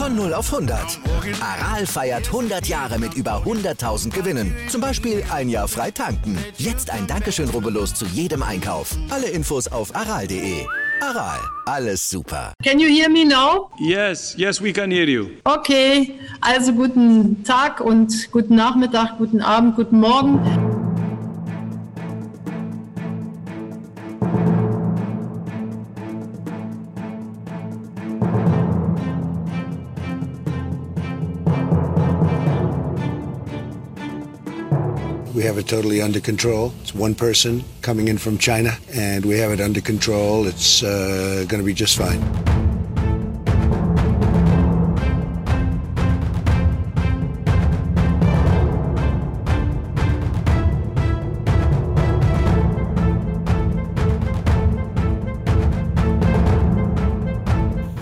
Von 0 auf 100. Aral feiert 100 Jahre mit über 100.000 Gewinnen. Zum Beispiel ein Jahr frei tanken. Jetzt ein Dankeschön, rubbellos zu jedem Einkauf. Alle Infos auf aral.de. Aral, alles super. Can you hear me now? Yes, yes, we can hear you. Okay, also guten Tag und guten Nachmittag, guten Abend, guten Morgen. We have it totally under control. It's one person coming in from China, and we have it under control. It's uh, going to be just fine.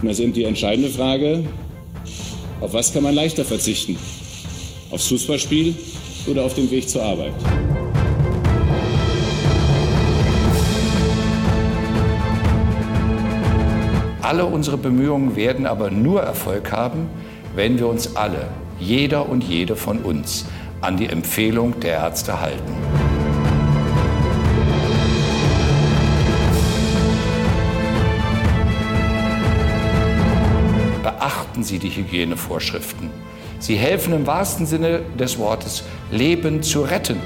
Und das ist eben die entscheidende Frage, auf was kann man leichter verzichten? Aufs Fußballspiel oder auf den Weg zur Arbeit? Alle unsere Bemühungen werden aber nur Erfolg haben, wenn wir uns alle, jeder und jede von uns, an die Empfehlung der Ärzte halten. Beachten Sie die Hygienevorschriften. Sie helfen im wahrsten Sinne des Wortes, Leben zu retten.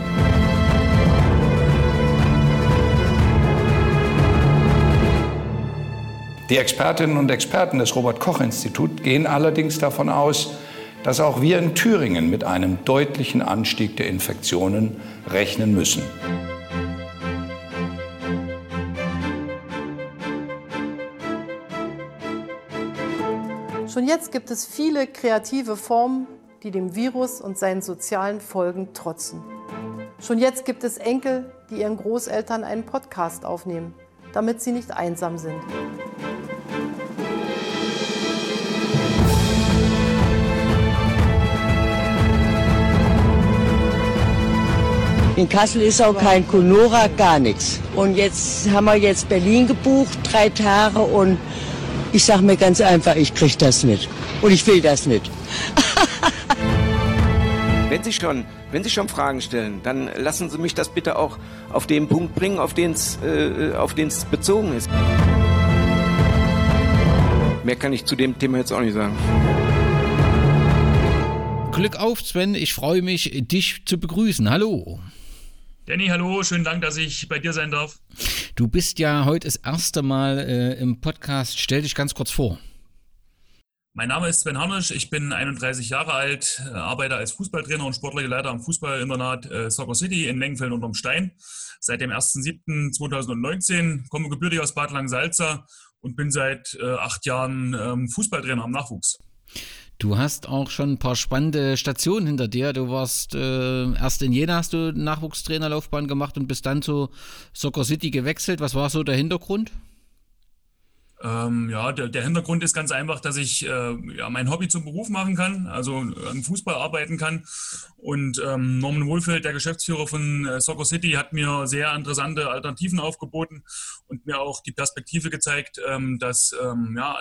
Die Expertinnen und Experten des Robert Koch Instituts gehen allerdings davon aus, dass auch wir in Thüringen mit einem deutlichen Anstieg der Infektionen rechnen müssen. Schon jetzt gibt es viele kreative Formen, die dem Virus und seinen sozialen Folgen trotzen. Schon jetzt gibt es Enkel, die ihren Großeltern einen Podcast aufnehmen, damit sie nicht einsam sind. In Kassel ist auch kein Conora, gar nichts. Und jetzt haben wir jetzt Berlin gebucht, drei Tage und ich sage mir ganz einfach, ich kriege das nicht. Und ich will das nicht. Wenn Sie schon, wenn Sie schon Fragen stellen, dann lassen Sie mich das bitte auch auf den Punkt bringen, auf den es äh, auf den es bezogen ist. Mehr kann ich zu dem Thema jetzt auch nicht sagen. Glück auf, Sven. Ich freue mich, dich zu begrüßen. Hallo. Danny, hallo, schönen Dank, dass ich bei dir sein darf. Du bist ja heute das erste Mal äh, im Podcast. Stell dich ganz kurz vor. Mein Name ist Sven Harnisch, ich bin 31 Jahre alt, äh, arbeite als Fußballtrainer und sportlicher Leiter am Fußballinternat äh, Soccer City in Lengenfeld unterm Stein. Seit dem 1.7.2019 komme gebürtig aus Bad Langsalza und bin seit äh, acht Jahren ähm, Fußballtrainer am Nachwuchs. Du hast auch schon ein paar spannende Stationen hinter dir. Du warst äh, erst in Jena hast du Nachwuchstrainerlaufbahn gemacht und bist dann zu Soccer City gewechselt. Was war so der Hintergrund? Ähm, ja, der, der, Hintergrund ist ganz einfach, dass ich äh, ja, mein Hobby zum Beruf machen kann, also am Fußball arbeiten kann. Und ähm, Norman Wohlfeld, der Geschäftsführer von äh, Soccer City, hat mir sehr interessante Alternativen aufgeboten und mir auch die Perspektive gezeigt, ähm, dass ähm, ja,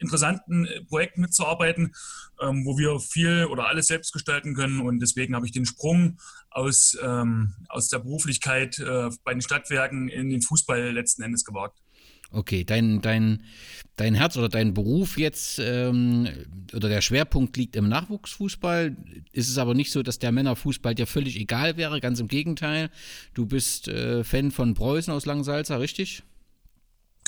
interessanten äh, Projekten mitzuarbeiten, ähm, wo wir viel oder alles selbst gestalten können. Und deswegen habe ich den Sprung aus, ähm, aus der Beruflichkeit äh, bei den Stadtwerken in den Fußball letzten Endes gewagt. Okay, dein, dein, dein Herz oder dein Beruf jetzt ähm, oder der Schwerpunkt liegt im Nachwuchsfußball. Ist es aber nicht so, dass der Männerfußball dir völlig egal wäre, ganz im Gegenteil. Du bist äh, Fan von Preußen aus Langsalza, richtig?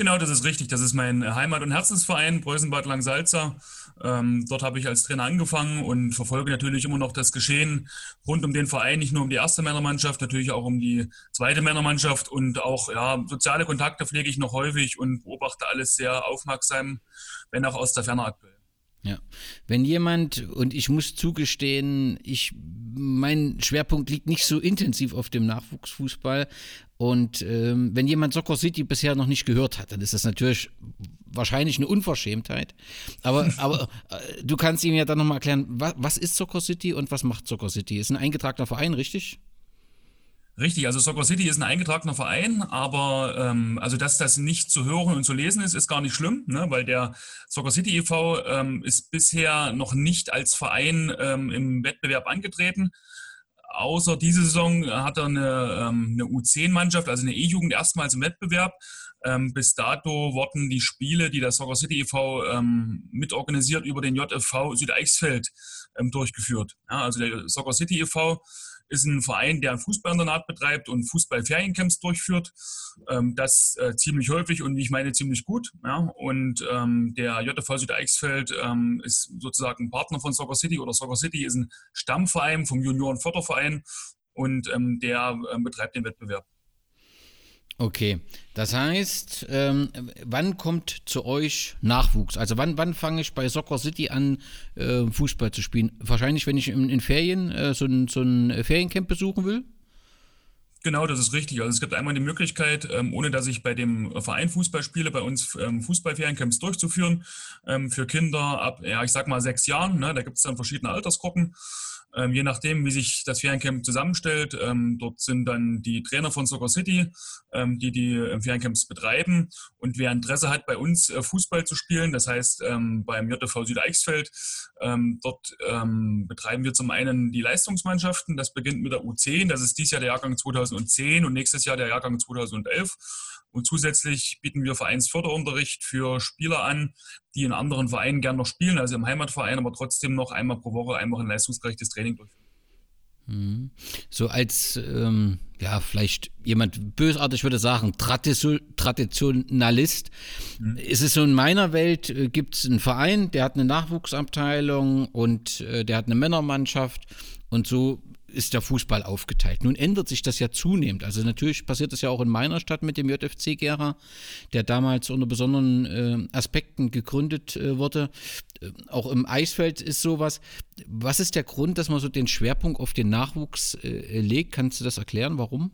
Genau, das ist richtig. Das ist mein Heimat- und Herzensverein, Preußenbad Langsalza. Ähm, dort habe ich als Trainer angefangen und verfolge natürlich immer noch das Geschehen rund um den Verein, nicht nur um die erste Männermannschaft, natürlich auch um die zweite Männermannschaft und auch ja, soziale Kontakte pflege ich noch häufig und beobachte alles sehr aufmerksam, wenn auch aus der Ferne aktuell. Ja, wenn jemand, und ich muss zugestehen, ich, mein Schwerpunkt liegt nicht so intensiv auf dem Nachwuchsfußball. Und ähm, wenn jemand Soccer City bisher noch nicht gehört hat, dann ist das natürlich wahrscheinlich eine Unverschämtheit. Aber, aber äh, du kannst ihm ja dann nochmal erklären, was, was ist Soccer City und was macht Soccer City? Ist ein eingetragener Verein, richtig? Richtig, also Soccer City ist ein eingetragener Verein, aber ähm, also dass das nicht zu hören und zu lesen ist, ist gar nicht schlimm, ne? weil der Soccer City e.V. Ähm, ist bisher noch nicht als Verein ähm, im Wettbewerb angetreten. Außer diese Saison hat er eine, ähm, eine U10-Mannschaft, also eine E-Jugend erstmals im Wettbewerb. Ähm, bis dato wurden die Spiele, die der Soccer City e.V. Ähm, mitorganisiert, über den JFV Südeichsfeld ähm, durchgeführt. Ja, also der Soccer City e.V ist ein Verein, der ein Fußballinternat betreibt und Fußballferiencamps durchführt. Ähm, das äh, ziemlich häufig und ich meine ziemlich gut. Ja? Und ähm, der JV Südeichsfeld ähm, ist sozusagen Partner von Soccer City oder Soccer City ist ein Stammverein vom Juniorenförderverein und ähm, der ähm, betreibt den Wettbewerb. Okay, das heißt, ähm, wann kommt zu euch Nachwuchs? Also wann, wann fange ich bei Soccer City an, äh, Fußball zu spielen? Wahrscheinlich, wenn ich in, in Ferien äh, so, ein, so ein Feriencamp besuchen will? Genau, das ist richtig. Also es gibt einmal die Möglichkeit, ähm, ohne dass ich bei dem Verein Fußball spiele, bei uns ähm, Fußballferiencamps durchzuführen ähm, für Kinder ab, ja, ich sag mal sechs Jahren. Ne? Da gibt es dann verschiedene Altersgruppen. Ähm, je nachdem, wie sich das Feriencamp zusammenstellt. Ähm, dort sind dann die Trainer von Soccer City, ähm, die die äh, Feriencamps betreiben. Und wer Interesse hat, bei uns äh, Fußball zu spielen, das heißt ähm, beim JV Südeichsfeld, ähm, dort ähm, betreiben wir zum einen die Leistungsmannschaften. Das beginnt mit der U10, das ist dieses Jahr der Jahrgang 2010 und nächstes Jahr der Jahrgang 2011. Und zusätzlich bieten wir Vereinsförderunterricht für Spieler an, die in anderen Vereinen gern noch spielen, also im Heimatverein, aber trotzdem noch einmal pro Woche einfach ein leistungsgerechtes Training durchführen. Mhm. So als, ähm, ja, vielleicht jemand bösartig würde sagen, Traditionalist. Mhm. Ist es so in meiner Welt, äh, gibt es einen Verein, der hat eine Nachwuchsabteilung und äh, der hat eine Männermannschaft und so ist der Fußball aufgeteilt. Nun ändert sich das ja zunehmend. Also natürlich passiert das ja auch in meiner Stadt mit dem JFC Gera, der damals unter besonderen äh, Aspekten gegründet äh, wurde. Äh, auch im Eisfeld ist sowas. Was ist der Grund, dass man so den Schwerpunkt auf den Nachwuchs äh, legt? Kannst du das erklären, warum?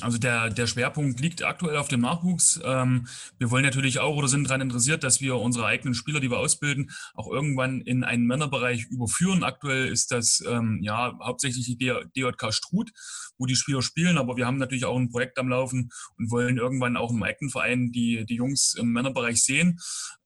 Also der, der Schwerpunkt liegt aktuell auf dem Nachwuchs. Ähm, wir wollen natürlich auch oder sind daran interessiert, dass wir unsere eigenen Spieler, die wir ausbilden, auch irgendwann in einen Männerbereich überführen. Aktuell ist das ähm, ja hauptsächlich die DJK Struth, wo die Spieler spielen, aber wir haben natürlich auch ein Projekt am Laufen und wollen irgendwann auch im eigenen Verein die, die Jungs im Männerbereich sehen.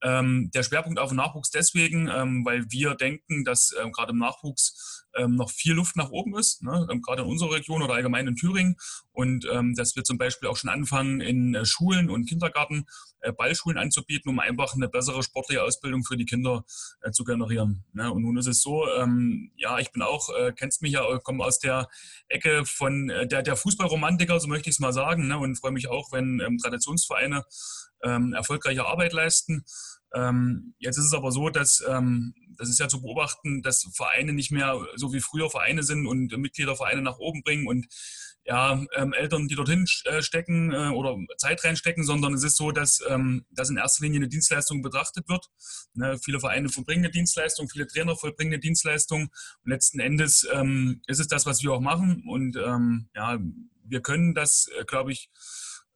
Ähm, der Schwerpunkt auf dem Nachwuchs deswegen, ähm, weil wir denken, dass ähm, gerade im Nachwuchs ähm, noch viel Luft nach oben ist, ne? ähm, gerade in unserer Region oder allgemein in Thüringen. Und ähm, dass wir zum Beispiel auch schon anfangen, in äh, Schulen und Kindergarten Ballschulen anzubieten, um einfach eine bessere sportliche Ausbildung für die Kinder äh, zu generieren. Ne? Und nun ist es so, ähm, ja, ich bin auch, äh, kennst mich ja, komme aus der Ecke von äh, der, der Fußballromantiker, so möchte ich es mal sagen, ne? und freue mich auch, wenn ähm, Traditionsvereine ähm, erfolgreiche Arbeit leisten. Jetzt ist es aber so, dass das ist ja zu beobachten, dass Vereine nicht mehr so wie früher Vereine sind und Mitglieder Vereine nach oben bringen und ja, ähm, Eltern, die dorthin äh, stecken äh, oder Zeit reinstecken, sondern es ist so, dass, ähm, dass in erster Linie eine Dienstleistung betrachtet wird. Ne, viele Vereine vollbringen eine Dienstleistung, viele Trainer vollbringen eine Dienstleistung. Und letzten Endes ähm, ist es das, was wir auch machen. Und ähm, ja, wir können das, äh, glaube ich,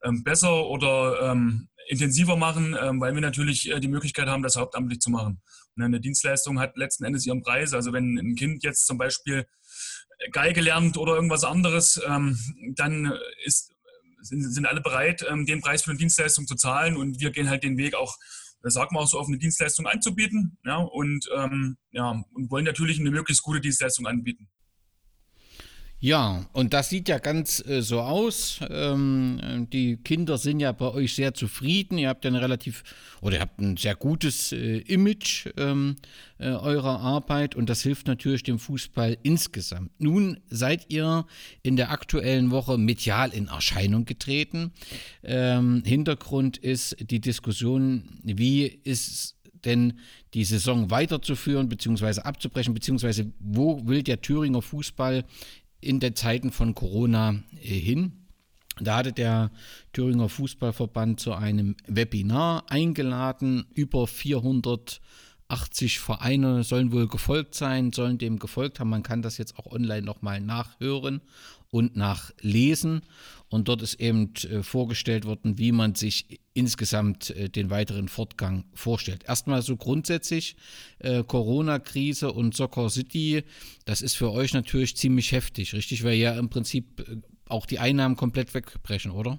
ähm, besser oder ähm, intensiver machen, ähm, weil wir natürlich äh, die Möglichkeit haben, das hauptamtlich zu machen. Und eine Dienstleistung hat letzten Endes ihren Preis. Also wenn ein Kind jetzt zum Beispiel Geige lernt oder irgendwas anderes, ähm, dann ist, sind, sind alle bereit, ähm, den Preis für eine Dienstleistung zu zahlen und wir gehen halt den Weg auch, das sagt man auch so, auf eine Dienstleistung anzubieten ja, und, ähm, ja, und wollen natürlich eine möglichst gute Dienstleistung anbieten. Ja, und das sieht ja ganz äh, so aus. Ähm, die Kinder sind ja bei euch sehr zufrieden. Ihr habt ja ein relativ oder ihr habt ein sehr gutes äh, Image ähm, äh, eurer Arbeit und das hilft natürlich dem Fußball insgesamt. Nun seid ihr in der aktuellen Woche medial in Erscheinung getreten. Ähm, Hintergrund ist die Diskussion, wie ist denn die Saison weiterzuführen bzw. abzubrechen, beziehungsweise wo will der Thüringer Fußball in den Zeiten von Corona äh, hin. Da hatte der Thüringer Fußballverband zu einem Webinar eingeladen. Über 480 Vereine sollen wohl gefolgt sein, sollen dem gefolgt haben. Man kann das jetzt auch online nochmal nachhören. und nach Lesen. Und dort ist eben äh, vorgestellt worden, wie man sich insgesamt äh, den weiteren Fortgang vorstellt. Erstmal so grundsätzlich äh, Corona-Krise und Soccer City, das ist für euch natürlich ziemlich heftig, richtig? Weil ja im Prinzip äh, auch die Einnahmen komplett wegbrechen, oder?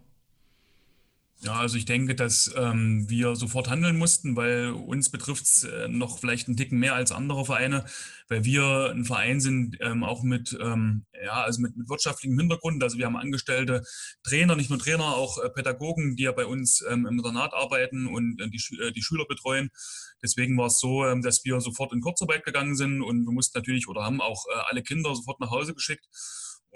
Ja, also ich denke, dass ähm, wir sofort handeln mussten, weil uns betrifft es äh, noch vielleicht einen Ticken mehr als andere Vereine, weil wir ein Verein sind, ähm, auch mit, ähm, ja, also mit, mit wirtschaftlichem Hintergrund. Also wir haben angestellte Trainer, nicht nur Trainer, auch äh, Pädagogen, die ja bei uns ähm, im Internat arbeiten und äh, die, äh, die Schüler betreuen. Deswegen war es so, ähm, dass wir sofort in Kurzarbeit gegangen sind und wir mussten natürlich oder haben auch äh, alle Kinder sofort nach Hause geschickt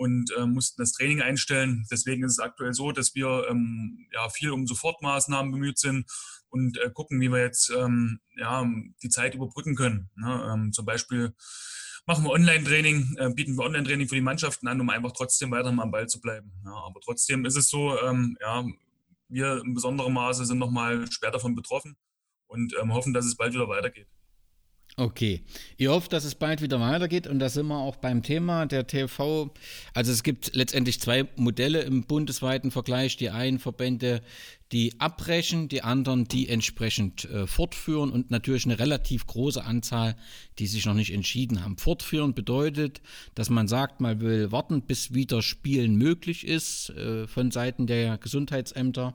und äh, mussten das Training einstellen. Deswegen ist es aktuell so, dass wir ähm, ja, viel um Sofortmaßnahmen bemüht sind und äh, gucken, wie wir jetzt ähm, ja, die Zeit überbrücken können. Ne? Ähm, zum Beispiel machen wir Online-Training, äh, bieten wir Online-Training für die Mannschaften an, um einfach trotzdem weiter am Ball zu bleiben. Ja, aber trotzdem ist es so, ähm, ja, wir in besonderem Maße sind nochmal schwer davon betroffen und ähm, hoffen, dass es bald wieder weitergeht. Okay. Ihr hofft, dass es bald wieder weitergeht und da sind wir auch beim Thema der TV. Also es gibt letztendlich zwei Modelle im bundesweiten Vergleich. Die einen Verbände, die abbrechen, die anderen, die entsprechend äh, fortführen und natürlich eine relativ große Anzahl, die sich noch nicht entschieden haben. Fortführen bedeutet, dass man sagt, man will warten, bis wieder Spielen möglich ist äh, von Seiten der Gesundheitsämter.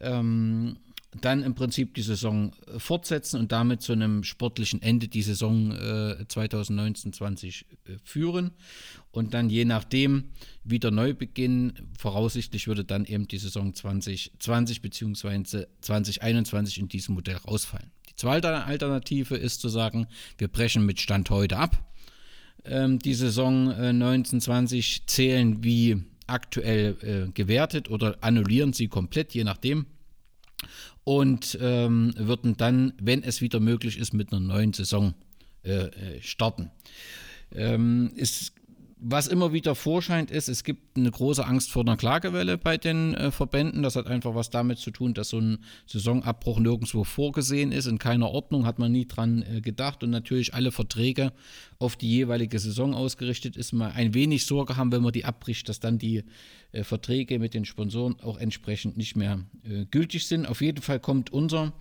Ähm, dann im Prinzip die Saison äh, fortsetzen und damit zu einem sportlichen Ende die Saison äh, 2019-20 äh, führen und dann je nachdem wieder neu beginnen. Voraussichtlich würde dann eben die Saison 2020 bzw. 2021 in diesem Modell rausfallen. Die zweite Alternative ist zu sagen, wir brechen mit Stand heute ab. Ähm, die Saison äh, 1920 zählen wie aktuell äh, gewertet oder annullieren sie komplett, je nachdem und ähm, würden dann, wenn es wieder möglich ist, mit einer neuen Saison äh, äh starten. Ähm, ist was immer wieder vorscheint, ist, es gibt eine große Angst vor einer Klagewelle bei den äh, Verbänden. Das hat einfach was damit zu tun, dass so ein Saisonabbruch nirgendwo vorgesehen ist. In keiner Ordnung hat man nie dran äh, gedacht. Und natürlich alle Verträge auf die jeweilige Saison ausgerichtet ist, mal ein wenig Sorge haben, wenn man die abbricht, dass dann die äh, Verträge mit den Sponsoren auch entsprechend nicht mehr äh, gültig sind. Auf jeden Fall kommt unser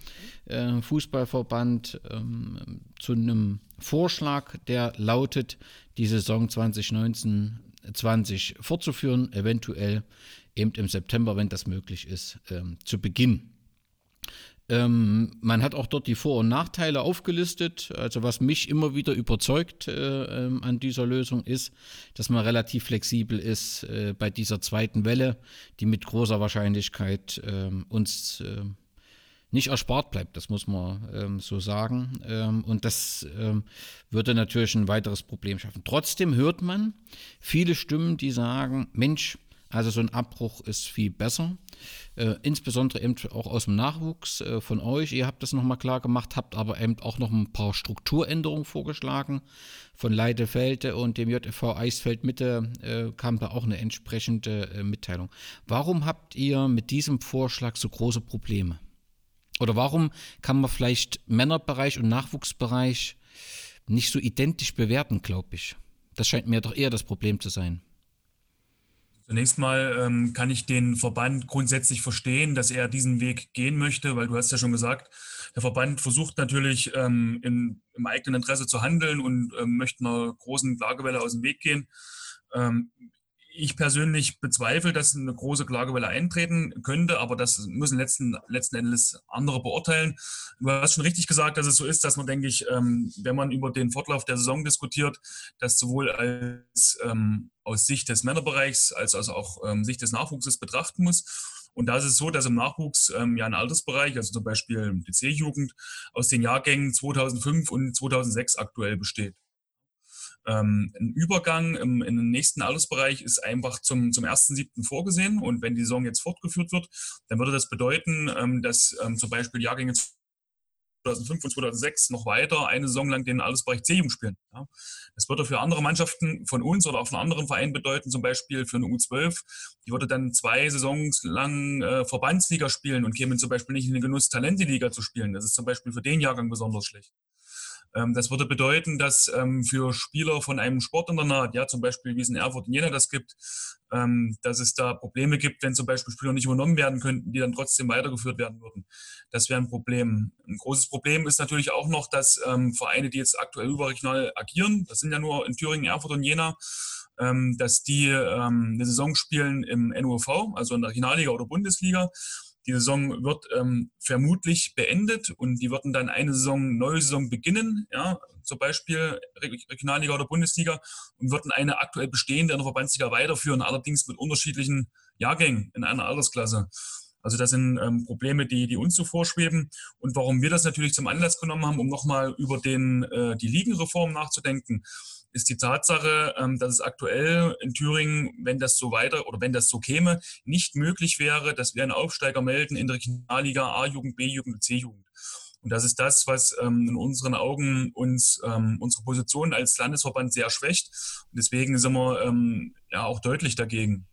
äh, Fußballverband ähm, zu einem Vorschlag, der lautet, die Saison 2019-20 fortzuführen, eventuell eben im September, wenn das möglich ist, ähm, zu beginnen. Ähm, man hat auch dort die Vor- und Nachteile aufgelistet. Also was mich immer wieder überzeugt äh, äh, an dieser Lösung ist, dass man relativ flexibel ist äh, bei dieser zweiten Welle, die mit großer Wahrscheinlichkeit ähm, uns ähm, nicht erspart bleibt, das muss man ähm, so sagen. Ähm, und das ähm, würde natürlich ein weiteres Problem schaffen. Trotzdem hört man viele Stimmen, die sagen, Mensch, also so ein Abbruch ist viel besser. Äh, insbesondere eben auch aus dem Nachwuchs äh, von euch. Ihr habt das nochmal klar gemacht, habt aber eben auch noch ein paar Strukturänderungen vorgeschlagen. Von Leidefelde und dem JV Eisfeld Mitte äh, kam da auch eine entsprechende äh, Mitteilung. Warum habt ihr mit diesem Vorschlag so große Probleme? Oder warum kann man vielleicht Männerbereich und Nachwuchsbereich nicht so identisch bewerten, glaube ich? Das scheint mir doch eher das Problem zu sein. Zunächst mal ähm, kann ich den Verband grundsätzlich verstehen, dass er diesen Weg gehen möchte, weil du hast ja schon gesagt, der Verband versucht natürlich ähm, in, im eigenen Interesse zu handeln und ähm, möchte einer großen Klagewelle aus dem Weg gehen. Ich persönlich bezweifle, dass eine große Klagewelle eintreten könnte, aber das müssen letzten, letzten Endes andere beurteilen. Du hast schon richtig gesagt, dass es so ist, dass man, denke ich, ähm, wenn man über den Fortlauf der Saison diskutiert, das sowohl als ähm, aus Sicht des Männerbereichs als, als auch ähm, Sicht des Nachwuchses betrachten muss. Und da ist es so, dass im Nachwuchs ähm, ja ein Altersbereich, also zum Beispiel die C-Jugend, aus den Jahrgängen 2005 und 2006 aktuell besteht. Ähm, ein Übergang im, in den nächsten Altersbereich ist einfach zum, zum 1.7. vorgesehen. Und wenn die Saison jetzt fortgeführt wird, dann würde das bedeuten, ähm, dass ähm, zum Beispiel Jahrgänge 2005 und 2006 noch weiter eine Saison lang den Altersbereich C-Jugend spielen. Ja. Das würde für andere Mannschaften von uns oder auch von anderen Vereinen bedeuten, zum Beispiel für eine U12, die würde dann zwei Saisons lang äh, Verbandsliga spielen und kämen zum Beispiel nicht in den Genuss, Talente-Liga zu spielen. Das ist zum Beispiel für den Jahrgang besonders schlecht. Ähm, das würde bedeuten, dass ähm, für Spieler von einem Sportinternat, ja zum Beispiel wie es in Erfurt und Jena das gibt, ähm, dass es da Probleme gibt, wenn zum Beispiel Spieler nicht übernommen werden könnten, die dann trotzdem weitergeführt werden würden. Das wäre ein Problem. Ein großes Problem ist natürlich auch noch, dass Vereine, die jetzt aktuell überregional agieren, das sind ja nur in Thüringen, Erfurt und Jena, dass die eine Saison spielen im NUV, also in der Regionalliga oder Bundesliga die Saison wird ähm, vermutlich beendet und die würden dann eine Saison, neue Saison beginnen, ja, zum Beispiel Regionalliga oder Bundesliga und würden eine aktuell bestehende in der Verbandsliga weiterführen, allerdings mit unterschiedlichen Jahrgängen in einer Altersklasse. Also das sind ähm, Probleme, die, die uns so vorschweben. Und warum wir das natürlich zum Anlass genommen haben, um nochmal über den, äh, die Ligenreform nachzudenken ist die Tatsache, ähm, dass es aktuell in Thüringen, wenn das so weiter oder wenn das so käme, nicht möglich wäre, dass wir einen Aufsteiger melden in der Regionalliga A-Jugend, B-Jugend und C-Jugend. Und das ist das, was ähm, in unseren Augen uns ähm, unsere Position als Landesverband sehr schwächt. Und deswegen sind wir ähm, ja auch deutlich dagegen.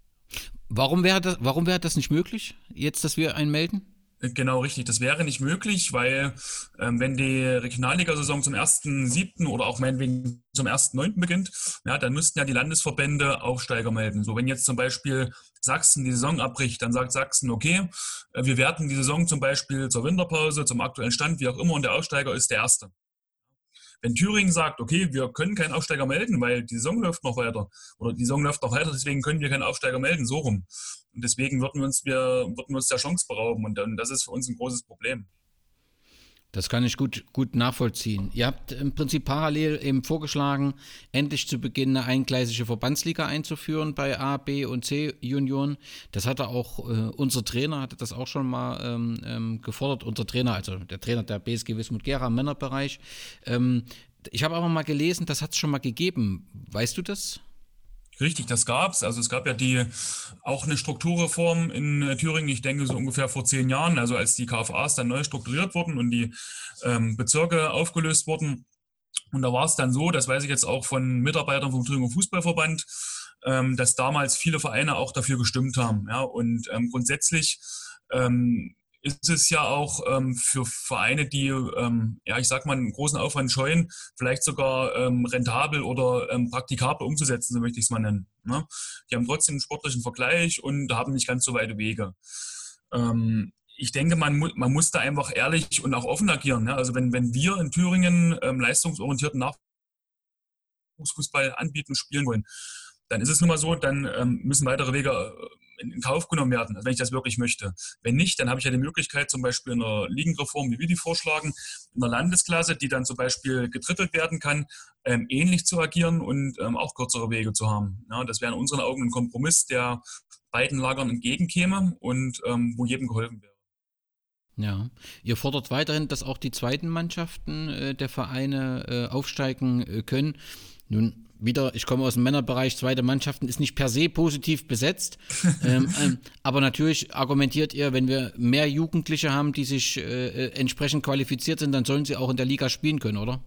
Warum wäre das, warum wäre das nicht möglich, jetzt, dass wir einen melden? Genau, richtig. Das wäre nicht möglich, weil ähm, wenn die Regionalliga-Saison zum 1.7. oder auch meinetwegen zum 1.9. beginnt, ja, dann müssten ja die Landesverbände Aufsteiger melden. So, wenn jetzt zum Beispiel Sachsen die Saison abbricht, dann sagt Sachsen, okay, äh, wir werten die Saison zum Beispiel zur Winterpause, zum aktuellen Stand, wie auch immer, und der Aufsteiger ist der Erste. Wenn Thüringen sagt, okay, wir können keinen Aufsteiger melden, weil die Saison läuft noch weiter oder die Saison läuft noch weiter, deswegen können wir keinen Aufsteiger melden, so rum. Und deswegen würden wir uns, wir, würden wir uns der Chance berauben und dann, das ist für uns ein großes Problem. Das kann ich gut, gut nachvollziehen. Ihr habt im Prinzip parallel eben vorgeschlagen, endlich zu Beginn eine eingleisige Verbandsliga einzuführen bei A, B und C Junioren. Das hatte auch äh, unser Trainer, hatte das auch schon mal ähm, ähm, gefordert. Unser Trainer, also der Trainer der BSG Wismut Gera im Männerbereich. Ähm, ich habe aber mal gelesen, das hat es schon mal gegeben. Weißt du das? Richtig, das gab's. Also es gab ja die auch eine Strukturreform in äh, Thüringen, ich denke so ungefähr vor zehn Jahren, also als die KFAs dann neu strukturiert wurden und die ähm, Bezirke aufgelöst wurden. Und da war es dann so, das weiß ich jetzt auch von Mitarbeitern vom Thüringer Fußballverband, ähm, dass damals viele Vereine auch dafür gestimmt haben. Ja, und ähm, grundsätzlich ähm, ist es ja auch ähm, für Vereine, die, ähm, ja, ich sag mal, einen großen Aufwand scheuen, vielleicht sogar ähm, rentabel oder ähm, praktikabel umzusetzen, so möchte ich es mal nennen. Ne? Die haben trotzdem einen sportlichen Vergleich und haben nicht ganz so weite Wege. Ähm, ich denke, man, mu man muss da einfach ehrlich und auch offen agieren. Ne? Also wenn, wenn wir in Thüringen ähm, leistungsorientierten Nachwuchsfußball anbieten, spielen wollen, dann ist es nun mal so, dann müssen weitere Wege in Kauf genommen werden, wenn ich das wirklich möchte. Wenn nicht, dann habe ich ja die Möglichkeit, zum Beispiel in einer Ligenreform, wie wir die vorschlagen, in einer Landesklasse, die dann zum Beispiel gedrittelt werden kann, ähm, ähnlich zu agieren und ähm, auch kürzere Wege zu haben. Ja, das wäre in unseren Augen ein Kompromiss, der beiden Lagern entgegenkäme und ähm, wo jedem geholfen wäre. Ja, ihr fordert weiterhin, dass auch die zweiten Mannschaften äh, der Vereine äh, aufsteigen äh, können. Nun wieder, ich komme aus dem Männerbereich, zweite Mannschaften ist nicht per se positiv besetzt. ähm, ähm, aber natürlich argumentiert ihr, wenn wir mehr Jugendliche haben, die sich äh, äh, entsprechend qualifiziert sind, dann sollen sie auch in der Liga spielen können, oder?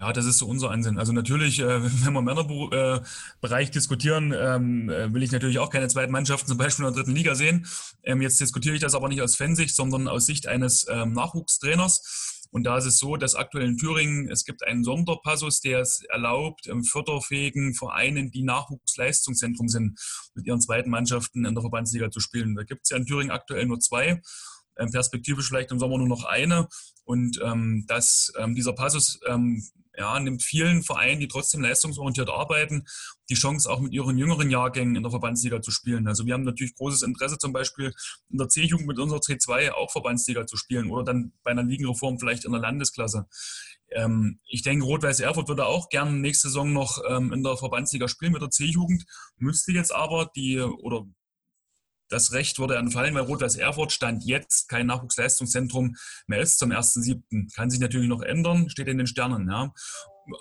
Ja, das ist so unser Ansinn. Also natürlich, äh, wenn wir im Männerbereich äh, diskutieren, ähm, äh, will ich natürlich auch keine zweiten Mannschaften zum Beispiel in der dritten Liga sehen. Ähm, jetzt diskutiere ich das aber nicht aus Fansicht, sondern aus Sicht eines ähm, Nachwuchstrainers. Und da ist es so, dass aktuell in Thüringen, es gibt einen Sonderpassus, der es erlaubt, förderfähigen Vereinen, die Nachwuchsleistungszentrum sind, mit ihren zweiten Mannschaften in der Verbandsliga zu spielen. Da gibt es ja in Thüringen aktuell nur zwei, ähm, perspektivisch vielleicht im Sommer nur noch eine. Und ähm, dass ähm, dieser Passus ähm, ja, nimmt vielen Vereinen, die trotzdem leistungsorientiert arbeiten, die Chance, auch mit ihren jüngeren Jahrgängen in der Verbandsliga zu spielen. Also wir haben natürlich großes Interesse, zum Beispiel in der C-Jugend mit unserer C2 auch Verbandsliga zu spielen oder dann bei einer Ligenreform vielleicht in der Landesklasse. Ähm, ich denke, Rot-Weiß Erfurt würde auch gerne nächste Saison noch ähm, in der Verbandsliga spielen mit der C-Jugend, müsste jetzt aber die oder das Recht wurde entfallen, weil Rot-Weiß Erfurt stand jetzt kein Nachwuchsleistungszentrum mehr ist zum 1.7. Kann sich natürlich noch ändern, steht in den Sternen. Ja.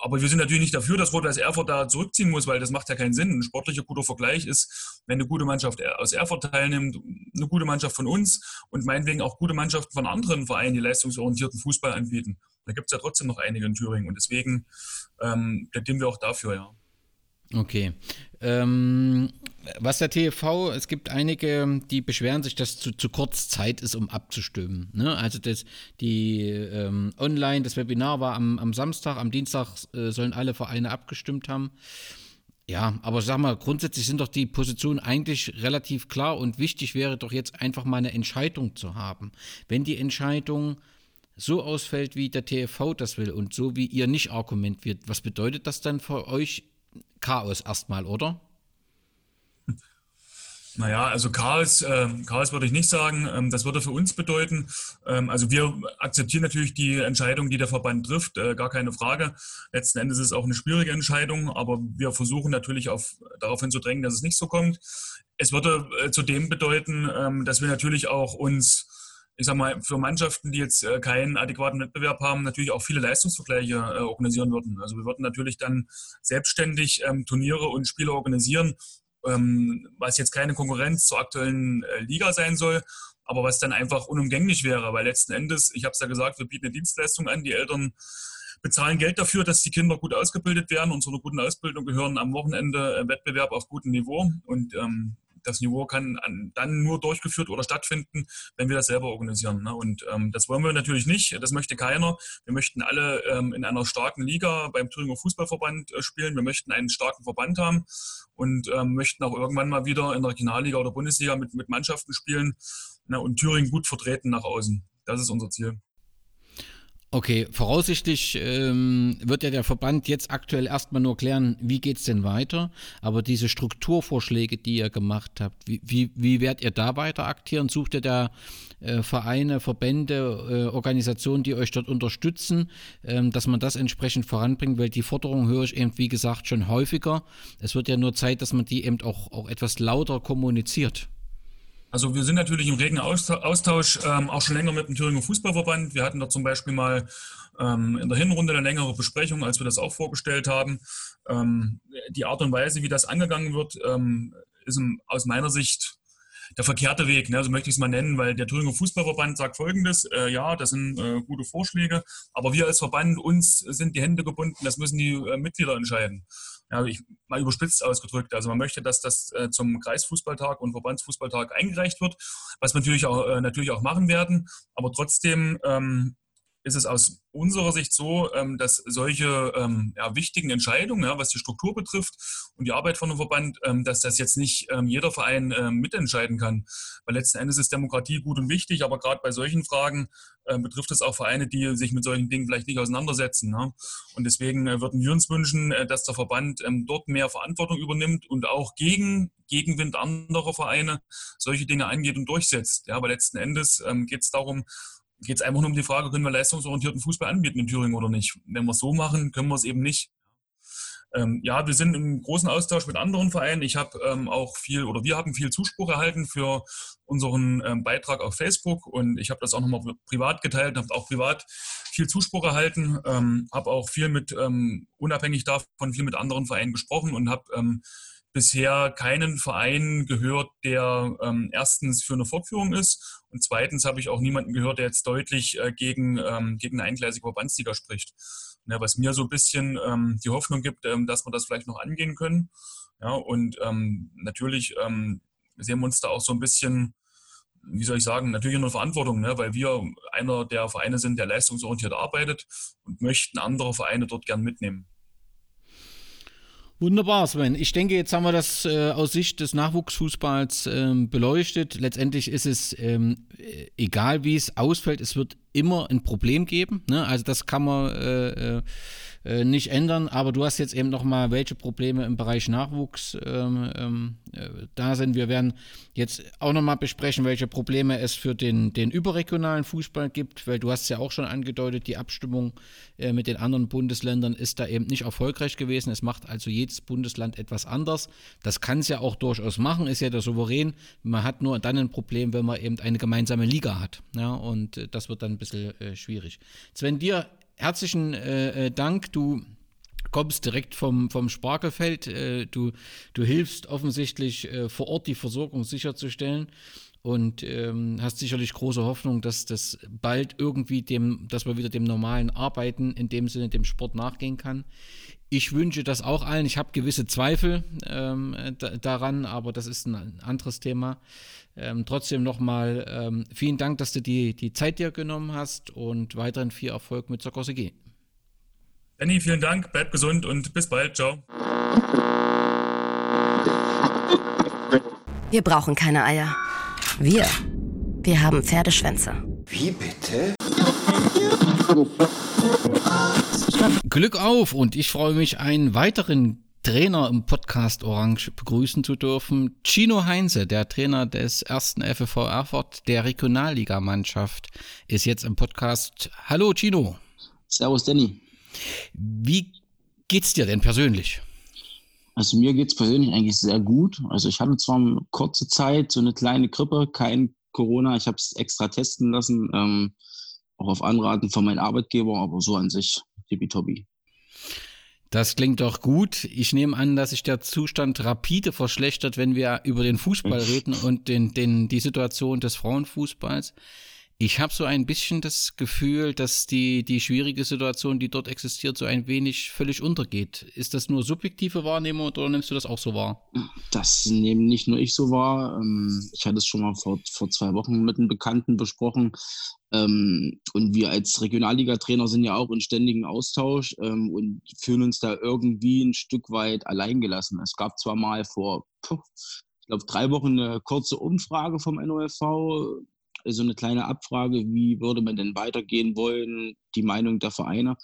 Aber wir sind natürlich nicht dafür, dass Rot-Weiß Erfurt da zurückziehen muss, weil das macht ja keinen Sinn. Ein sportlicher guter Vergleich ist, wenn eine gute Mannschaft aus Erfurt teilnimmt, eine gute Mannschaft von uns und meinetwegen auch gute Mannschaften von anderen Vereinen, die leistungsorientierten Fußball anbieten. Da gibt es ja trotzdem noch einige in Thüringen und deswegen ähm, plädieren wir auch dafür, ja. Okay. Ähm, was der TV, es gibt einige, die beschweren sich, dass zu, zu kurz Zeit ist, um abzustimmen. Ne? Also das, die ähm, Online, das Webinar war am, am Samstag, am Dienstag äh, sollen alle Vereine abgestimmt haben. Ja, aber sag mal, grundsätzlich sind doch die Positionen eigentlich relativ klar und wichtig wäre doch jetzt einfach mal eine Entscheidung zu haben. Wenn die Entscheidung so ausfällt, wie der TFV das will und so wie ihr nicht argumentiert, was bedeutet das dann für euch Chaos erstmal, oder? Naja, also Chaos, äh, Chaos würde ich nicht sagen. Ähm, das würde für uns bedeuten, ähm, also wir akzeptieren natürlich die Entscheidung, die der Verband trifft, äh, gar keine Frage. Letzten Endes ist es auch eine schwierige Entscheidung, aber wir versuchen natürlich auf, darauf hinzudrängen, dass es nicht so kommt. Es würde äh, zudem bedeuten, ähm, dass wir natürlich auch uns ich sag mal, für Mannschaften, die jetzt äh, keinen adäquaten Wettbewerb haben, natürlich auch viele Leistungsvergleiche äh, organisieren würden. Also wir würden natürlich dann selbstständig ähm, Turniere und Spiele organisieren, ähm, was jetzt keine Konkurrenz zur aktuellen äh, Liga sein soll, aber was dann einfach unumgänglich wäre, weil letzten Endes, ich habe es ja gesagt, wir bieten eine Dienstleistung an, die Eltern bezahlen Geld dafür, dass die Kinder gut ausgebildet werden und zu einer guten Ausbildung gehören am Wochenende Wettbewerb auf gutem Niveau und ähm, das Niveau kann an, dann nur durchgeführt oder stattfinden, wenn wir das selber organisieren. Ne? Und ähm, das wollen wir natürlich nicht. Das möchte keiner. Wir möchten alle ähm, in einer starken Liga beim Thüringer Fußballverband äh, spielen. Wir möchten einen starken Verband haben und ähm, möchten auch irgendwann mal wieder in der Regionalliga oder Bundesliga mit, mit Mannschaften spielen ne? und Thüringen gut vertreten nach außen. Das ist unser Ziel. Okay, voraussichtlich ähm, wird ja der Verband jetzt aktuell erstmal nur klären, wie geht es denn weiter. Aber diese Strukturvorschläge, die ihr gemacht habt, wie, wie, wie werdet ihr da weiter aktieren? Sucht ihr da äh, Vereine, Verbände, äh, Organisationen, die euch dort unterstützen, ähm, dass man das entsprechend voranbringt? Weil die Forderung höre ich eben, wie gesagt, schon häufiger. Es wird ja nur Zeit, dass man die eben auch, auch etwas lauter kommuniziert. Also wir sind natürlich im regen Austausch, ähm, auch schon länger mit dem Thüringer Fußballverband. Wir hatten da zum Beispiel mal ähm, in der Hinrunde eine längere Besprechung, als wir das auch vorgestellt haben. Ähm, die Art und Weise, wie das angegangen wird, ähm, ist aus meiner Sicht der verkehrte Weg, ne? so möchte ich es mal nennen, weil der Thüringer Fußballverband sagt Folgendes, äh, ja, das sind äh, gute Vorschläge, aber wir als Verband, uns sind die Hände gebunden, das müssen die äh, Mitglieder entscheiden ja, ich, mal überspitzt ausgedrückt. Also man möchte, dass das äh, zum Kreisfußballtag und Verbandsfußballtag eingereicht wird, was wir natürlich auch, äh, natürlich auch machen werden. Aber trotzdem ähm, ist es aus unserer Sicht so, ähm, dass solche ähm, ja, wichtigen Entscheidungen, ja, was die Struktur betrifft und die Arbeit von einem Verband, ähm, dass das jetzt nicht jeder Verein mitentscheiden kann. Weil letzten Endes ist Demokratie gut und wichtig, aber gerade bei solchen Fragen betrifft es auch Vereine, die sich mit solchen Dingen vielleicht nicht auseinandersetzen. Ne? Und deswegen äh, würden wir uns wünschen, äh, dass der Verband dort mehr Verantwortung übernimmt und auch gegen Gegenwind anderer Vereine solche Dinge angeht und durchsetzt. Ja, aber letzten Endes geht es darum, geht es einfach nur um die Frage, können wir leistungsorientierten Fußball anbieten in Thüringen oder nicht? Wenn wir es so machen, können wir es eben nicht. Ähm, ja, wir sind im großen Austausch mit anderen Vereinen. Ich habe ähm, auch viel oder wir haben viel Zuspruch erhalten für unseren ähm, Beitrag auf Facebook und ich habe das auch nochmal privat geteilt, habe auch privat viel Zuspruch erhalten, ähm, habe auch viel mit, ähm, unabhängig davon, viel mit anderen Vereinen gesprochen und habe ähm, bisher keinen Verein gehört, der ähm, erstens für eine Fortführung ist und zweitens habe ich auch niemanden gehört, der jetzt deutlich äh, gegen, ähm, gegen eine eingleisige Verbandsliga spricht. Ja, was mir so ein bisschen ähm, die Hoffnung gibt, ähm, dass wir das vielleicht noch angehen können. Ja, und ähm, natürlich ähm, sehen wir uns da auch so ein bisschen, wie soll ich sagen, natürlich in der Verantwortung, ne? weil wir einer der Vereine sind, der leistungsorientiert arbeitet und möchten andere Vereine dort gern mitnehmen. Wunderbar, Sven. Ich denke, jetzt haben wir das äh, aus Sicht des Nachwuchsfußballs ähm, beleuchtet. Letztendlich ist es ähm, egal, wie es ausfällt, es wird immer ein Problem geben. Ne? Also das kann man äh, äh, nicht ändern. Aber du hast jetzt eben nochmal, welche Probleme im Bereich Nachwuchs ähm, ähm, äh, da sind. Wir werden jetzt auch nochmal besprechen, welche Probleme es für den, den überregionalen Fußball gibt, weil du hast ja auch schon angedeutet, die Abstimmung äh, mit den anderen Bundesländern ist da eben nicht erfolgreich gewesen. Es macht also jedes Bundesland etwas anders. Das kann es ja auch durchaus machen, ist ja der Souverän. Man hat nur dann ein Problem, wenn man eben eine gemeinsame Liga hat. Ja, und äh, das wird dann ein bisschen äh, schwierig. Sven, dir herzlichen äh, äh, Dank. Du kommst direkt vom, vom Spargelfeld. Äh, du, du hilfst offensichtlich äh, vor Ort die Versorgung sicherzustellen und ähm, hast sicherlich große Hoffnung, dass das bald irgendwie dem, dass man wieder dem normalen Arbeiten in dem Sinne dem Sport nachgehen kann. Ich wünsche das auch allen. Ich habe gewisse Zweifel ähm, daran, aber das ist ein anderes Thema. Ähm, trotzdem nochmal ähm, vielen Dank, dass du die, die Zeit dir genommen hast und weiterhin viel Erfolg mit Soccer G. Danny, vielen Dank, bleib gesund und bis bald. Ciao. Wir brauchen keine Eier. Wir, wir haben Pferdeschwänze. Wie bitte? Glück auf und ich freue mich, einen weiteren Trainer im Podcast Orange begrüßen zu dürfen. Chino Heinze, der Trainer des ersten FFV Erfurt, der Regionalligamannschaft, ist jetzt im Podcast. Hallo Chino. Servus Danny. Wie geht's dir denn persönlich? Also mir geht's persönlich eigentlich sehr gut. Also ich hatte zwar eine kurze Zeit so eine kleine Grippe, kein Corona. Ich habe es extra testen lassen, ähm, auch auf Anraten von meinem Arbeitgeber, aber so an sich tippitoppi. Das klingt doch gut. Ich nehme an, dass sich der Zustand rapide verschlechtert, wenn wir über den Fußball reden und den, den, die Situation des Frauenfußballs. Ich habe so ein bisschen das Gefühl, dass die, die schwierige Situation, die dort existiert, so ein wenig völlig untergeht. Ist das nur subjektive Wahrnehmung oder nimmst du das auch so wahr? Das nehme nicht nur ich so wahr. Ähm, ich hatte es schon mal vor, vor zwei Wochen mit einem Bekannten besprochen. Ähm, und wir als Regionalliga-Trainer sind ja auch in ständigem Austausch ähm, und fühlen uns da irgendwie ein Stück weit alleingelassen. Es gab zwar mal vor, ich glaube, drei Wochen eine kurze Umfrage vom NOFV so eine kleine Abfrage, wie würde man denn weitergehen wollen, die Meinung der Vereine.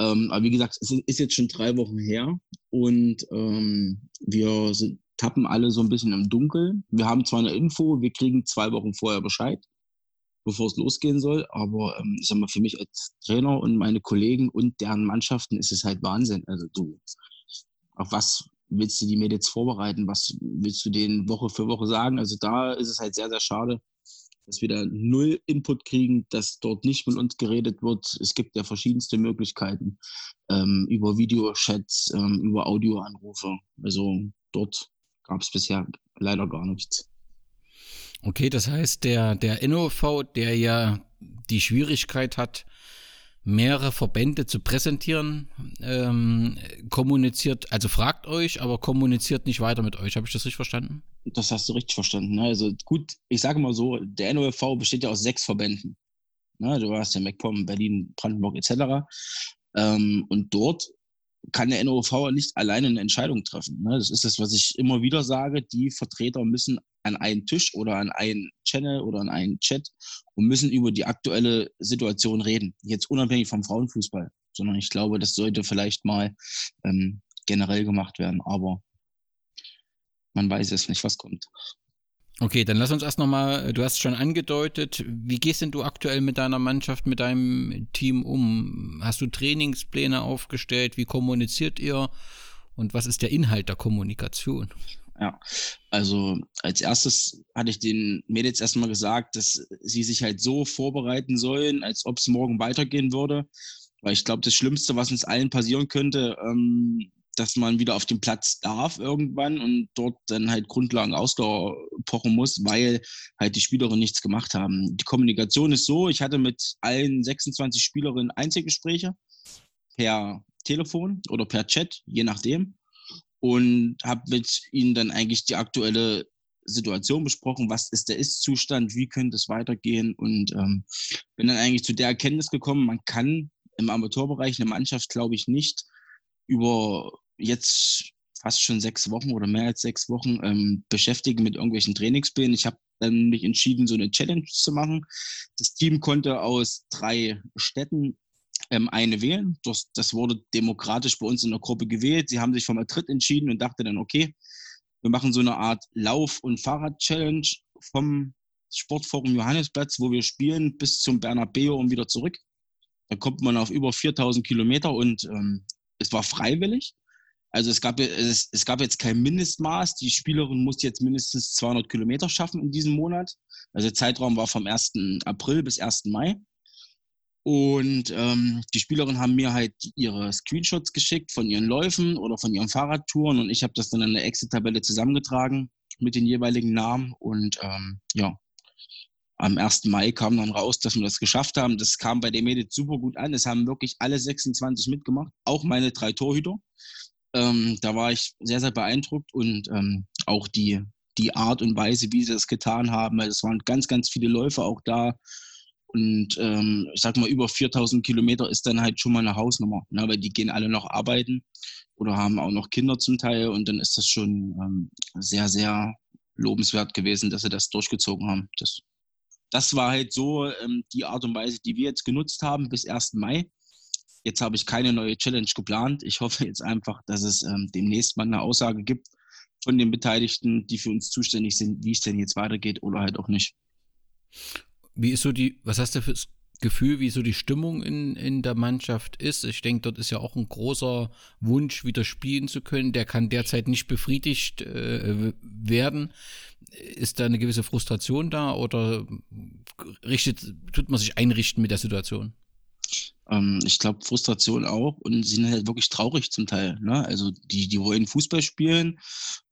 Ähm, aber wie gesagt, es ist jetzt schon drei Wochen her und ähm, wir sind, tappen alle so ein bisschen im Dunkeln. Wir haben zwar eine Info, wir kriegen zwei Wochen vorher Bescheid, bevor es losgehen soll, aber ähm, ich sag mal, für mich als Trainer und meine Kollegen und deren Mannschaften ist es halt Wahnsinn. Also du, auf was willst du die Mädels vorbereiten? Was willst du denen Woche für Woche sagen? Also da ist es halt sehr, sehr schade, dass wir da null Input kriegen, dass dort nicht mit uns geredet wird. Es gibt ja verschiedenste Möglichkeiten ähm, über Videochats, ähm, über Audioanrufe. Also dort gab es bisher leider gar nichts. Okay, das heißt, der, der NOV, der ja die Schwierigkeit hat, mehrere Verbände zu präsentieren, ähm, kommuniziert, also fragt euch, aber kommuniziert nicht weiter mit euch. Habe ich das richtig verstanden? Das hast du richtig verstanden. Ne? Also gut, ich sage mal so, der NOFV besteht ja aus sechs Verbänden. Ne? Du hast ja MacPom, Berlin, Brandenburg etc. Ähm, und dort kann der NOV nicht alleine eine Entscheidung treffen. Ne? Das ist das, was ich immer wieder sage. Die Vertreter müssen an einen Tisch oder an einen Channel oder an einen Chat und müssen über die aktuelle Situation reden. Jetzt unabhängig vom Frauenfußball, sondern ich glaube, das sollte vielleicht mal ähm, generell gemacht werden. Aber man weiß es nicht, was kommt. Okay, dann lass uns erst nochmal, du hast schon angedeutet, wie gehst denn du aktuell mit deiner Mannschaft, mit deinem Team um? Hast du Trainingspläne aufgestellt? Wie kommuniziert ihr? Und was ist der Inhalt der Kommunikation? Ja, also als erstes hatte ich den Mädels erstmal gesagt, dass sie sich halt so vorbereiten sollen, als ob es morgen weitergehen würde. Weil ich glaube, das Schlimmste, was uns allen passieren könnte, ähm, dass man wieder auf den Platz darf irgendwann und dort dann halt Grundlagen Ausdauer pochen muss, weil halt die Spielerinnen nichts gemacht haben. Die Kommunikation ist so, ich hatte mit allen 26 Spielerinnen Einzelgespräche per Telefon oder per Chat, je nachdem und habe mit ihnen dann eigentlich die aktuelle Situation besprochen, was ist der Ist-Zustand, wie könnte es weitergehen und ähm, bin dann eigentlich zu der Erkenntnis gekommen, man kann im Amateurbereich eine Mannschaft, glaube ich, nicht über jetzt fast schon sechs Wochen oder mehr als sechs Wochen ähm, beschäftigen mit irgendwelchen Trainingsplänen. Ich habe dann mich entschieden, so eine Challenge zu machen. Das Team konnte aus drei Städten ähm, eine wählen. Das, das wurde demokratisch bei uns in der Gruppe gewählt. Sie haben sich für Madrid entschieden und dachte dann, okay, wir machen so eine Art Lauf- und Fahrrad-Challenge vom Sportforum Johannesplatz, wo wir spielen, bis zum Bernabeu und wieder zurück. Da kommt man auf über 4000 Kilometer und ähm, es war freiwillig. Also es gab, es, es gab jetzt kein Mindestmaß. Die Spielerin muss jetzt mindestens 200 Kilometer schaffen in diesem Monat. Also der Zeitraum war vom 1. April bis 1. Mai. Und ähm, die Spielerinnen haben mir halt ihre Screenshots geschickt von ihren Läufen oder von ihren Fahrradtouren und ich habe das dann in der Exit-Tabelle zusammengetragen mit den jeweiligen Namen und ähm, ja, am 1. Mai kam dann raus, dass wir das geschafft haben. Das kam bei den Mädels super gut an. Es haben wirklich alle 26 mitgemacht, auch meine drei Torhüter. Ähm, da war ich sehr, sehr beeindruckt und ähm, auch die, die Art und Weise, wie sie das getan haben. Es waren ganz, ganz viele Läufer auch da. Und ähm, ich sag mal, über 4000 Kilometer ist dann halt schon mal eine Hausnummer, ne? weil die gehen alle noch arbeiten oder haben auch noch Kinder zum Teil. Und dann ist das schon ähm, sehr, sehr lobenswert gewesen, dass sie das durchgezogen haben. Das das war halt so ähm, die Art und Weise, die wir jetzt genutzt haben bis 1. Mai. Jetzt habe ich keine neue Challenge geplant. Ich hoffe jetzt einfach, dass es ähm, demnächst mal eine Aussage gibt von den Beteiligten, die für uns zuständig sind, wie es denn jetzt weitergeht oder halt auch nicht. Wie ist so die, was hast du für Gefühl, wie so die Stimmung in, in der Mannschaft ist? Ich denke, dort ist ja auch ein großer Wunsch, wieder spielen zu können. Der kann derzeit nicht befriedigt äh, werden. Ist da eine gewisse Frustration da oder richtet, tut man sich einrichten mit der Situation? Ähm, ich glaube, Frustration auch und sie sind halt wirklich traurig zum Teil. Ne? Also die, die wollen Fußball spielen,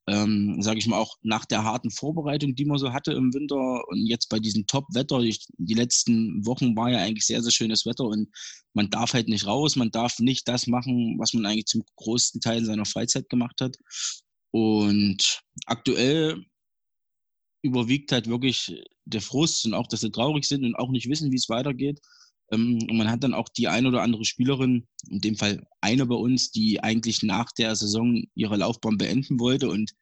ähm, sage ich mal, auch nach der harten Vorbereitung, die man so hatte im Winter und jetzt bei diesem Top-Wetter, die letzten Wochen war ja eigentlich sehr, sehr schönes Wetter und man darf halt nicht raus, man darf nicht das machen, was man eigentlich zum größten Teil seiner Freizeit gemacht hat. Und aktuell überwiegt halt wirklich der Frust und auch, dass sie traurig sind und auch nicht wissen, wie es weitergeht. Ähm, und man hat dann auch die ein oder andere Spielerin, in dem Fall eine bei uns, die eigentlich nach der Saison ihre Laufbahn beenden wollte und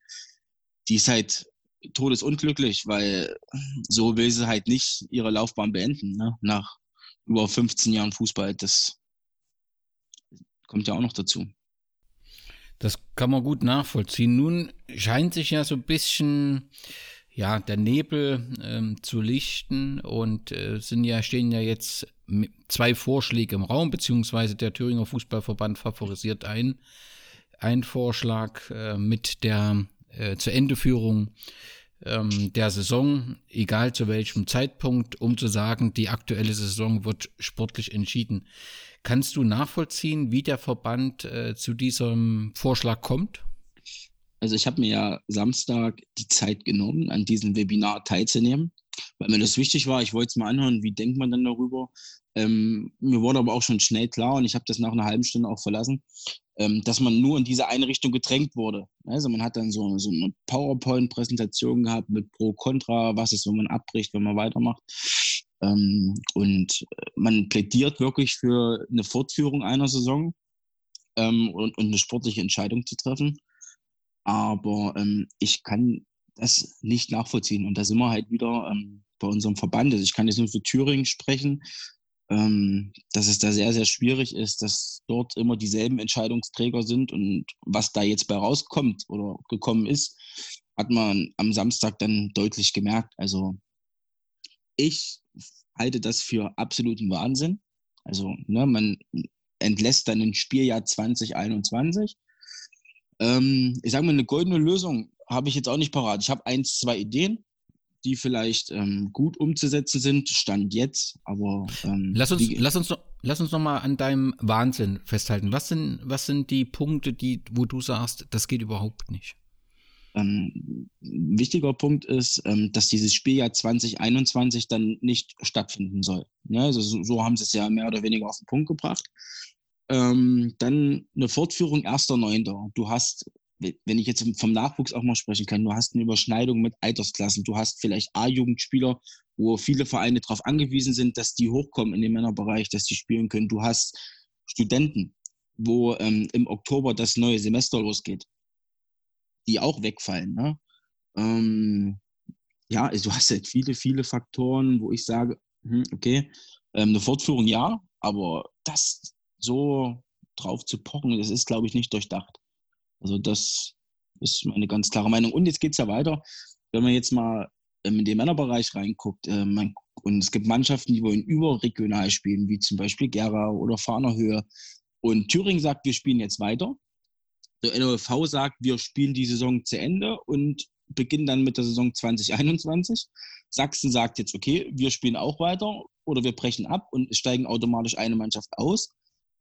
die ist halt todesunglücklich, weil so will sie halt nicht ihre Laufbahn beenden, ne? nach über 15 Jahren Fußball. Das kommt ja auch noch dazu. Das kann man gut nachvollziehen. Nun scheint sich ja so ein bisschen ja, der Nebel ähm, zu lichten und äh, sind ja, stehen ja jetzt zwei Vorschläge im Raum, beziehungsweise der Thüringer Fußballverband favorisiert ein, ein Vorschlag äh, mit der äh, zur Endeführung ähm, der Saison, egal zu welchem Zeitpunkt, um zu sagen, die aktuelle Saison wird sportlich entschieden. Kannst du nachvollziehen, wie der Verband äh, zu diesem Vorschlag kommt? Also ich habe mir ja Samstag die Zeit genommen, an diesem Webinar teilzunehmen, weil mir das wichtig war. Ich wollte es mal anhören, wie denkt man denn darüber. Ähm, mir wurde aber auch schon schnell klar, und ich habe das nach einer halben Stunde auch verlassen, ähm, dass man nur in diese eine Richtung gedrängt wurde. Also man hat dann so, so eine PowerPoint-Präsentation gehabt mit Pro, Contra, was ist, wenn man abbricht, wenn man weitermacht. Ähm, und man plädiert wirklich für eine Fortführung einer Saison ähm, und, und eine sportliche Entscheidung zu treffen. Aber ähm, ich kann das nicht nachvollziehen. Und da sind wir halt wieder ähm, bei unserem Verband. Also ich kann jetzt nur für Thüringen sprechen, ähm, dass es da sehr, sehr schwierig ist, dass dort immer dieselben Entscheidungsträger sind. Und was da jetzt bei rauskommt oder gekommen ist, hat man am Samstag dann deutlich gemerkt. Also ich halte das für absoluten Wahnsinn. Also ne, man entlässt dann ein Spieljahr 2021 ähm, ich sage mal, eine goldene Lösung habe ich jetzt auch nicht parat. Ich habe eins, zwei Ideen, die vielleicht ähm, gut umzusetzen sind, Stand jetzt, aber. Ähm, lass, uns, lass, uns noch, lass uns noch mal an deinem Wahnsinn festhalten. Was sind, was sind die Punkte, die, wo du sagst, das geht überhaupt nicht? Ähm, ein wichtiger Punkt ist, ähm, dass dieses Spieljahr 2021 dann nicht stattfinden soll. Ja, also so, so haben sie es ja mehr oder weniger auf den Punkt gebracht. Ähm, dann eine Fortführung 1.9. Du hast, wenn ich jetzt vom Nachwuchs auch mal sprechen kann, du hast eine Überschneidung mit Altersklassen. Du hast vielleicht A-Jugendspieler, wo viele Vereine darauf angewiesen sind, dass die hochkommen in den Männerbereich, dass die spielen können. Du hast Studenten, wo ähm, im Oktober das neue Semester losgeht, die auch wegfallen. Ne? Ähm, ja, also du hast halt viele, viele Faktoren, wo ich sage, hm, okay, ähm, eine Fortführung ja, aber das so drauf zu pochen, das ist, glaube ich, nicht durchdacht. Also das ist meine ganz klare Meinung. Und jetzt geht es ja weiter. Wenn man jetzt mal ähm, in den Männerbereich reinguckt, äh, man, und es gibt Mannschaften, die wollen überregional spielen, wie zum Beispiel Gera oder Fahnerhöhe. Und Thüringen sagt, wir spielen jetzt weiter. Der NOV sagt, wir spielen die Saison zu Ende und beginnen dann mit der Saison 2021. Sachsen sagt jetzt, okay, wir spielen auch weiter oder wir brechen ab und steigen automatisch eine Mannschaft aus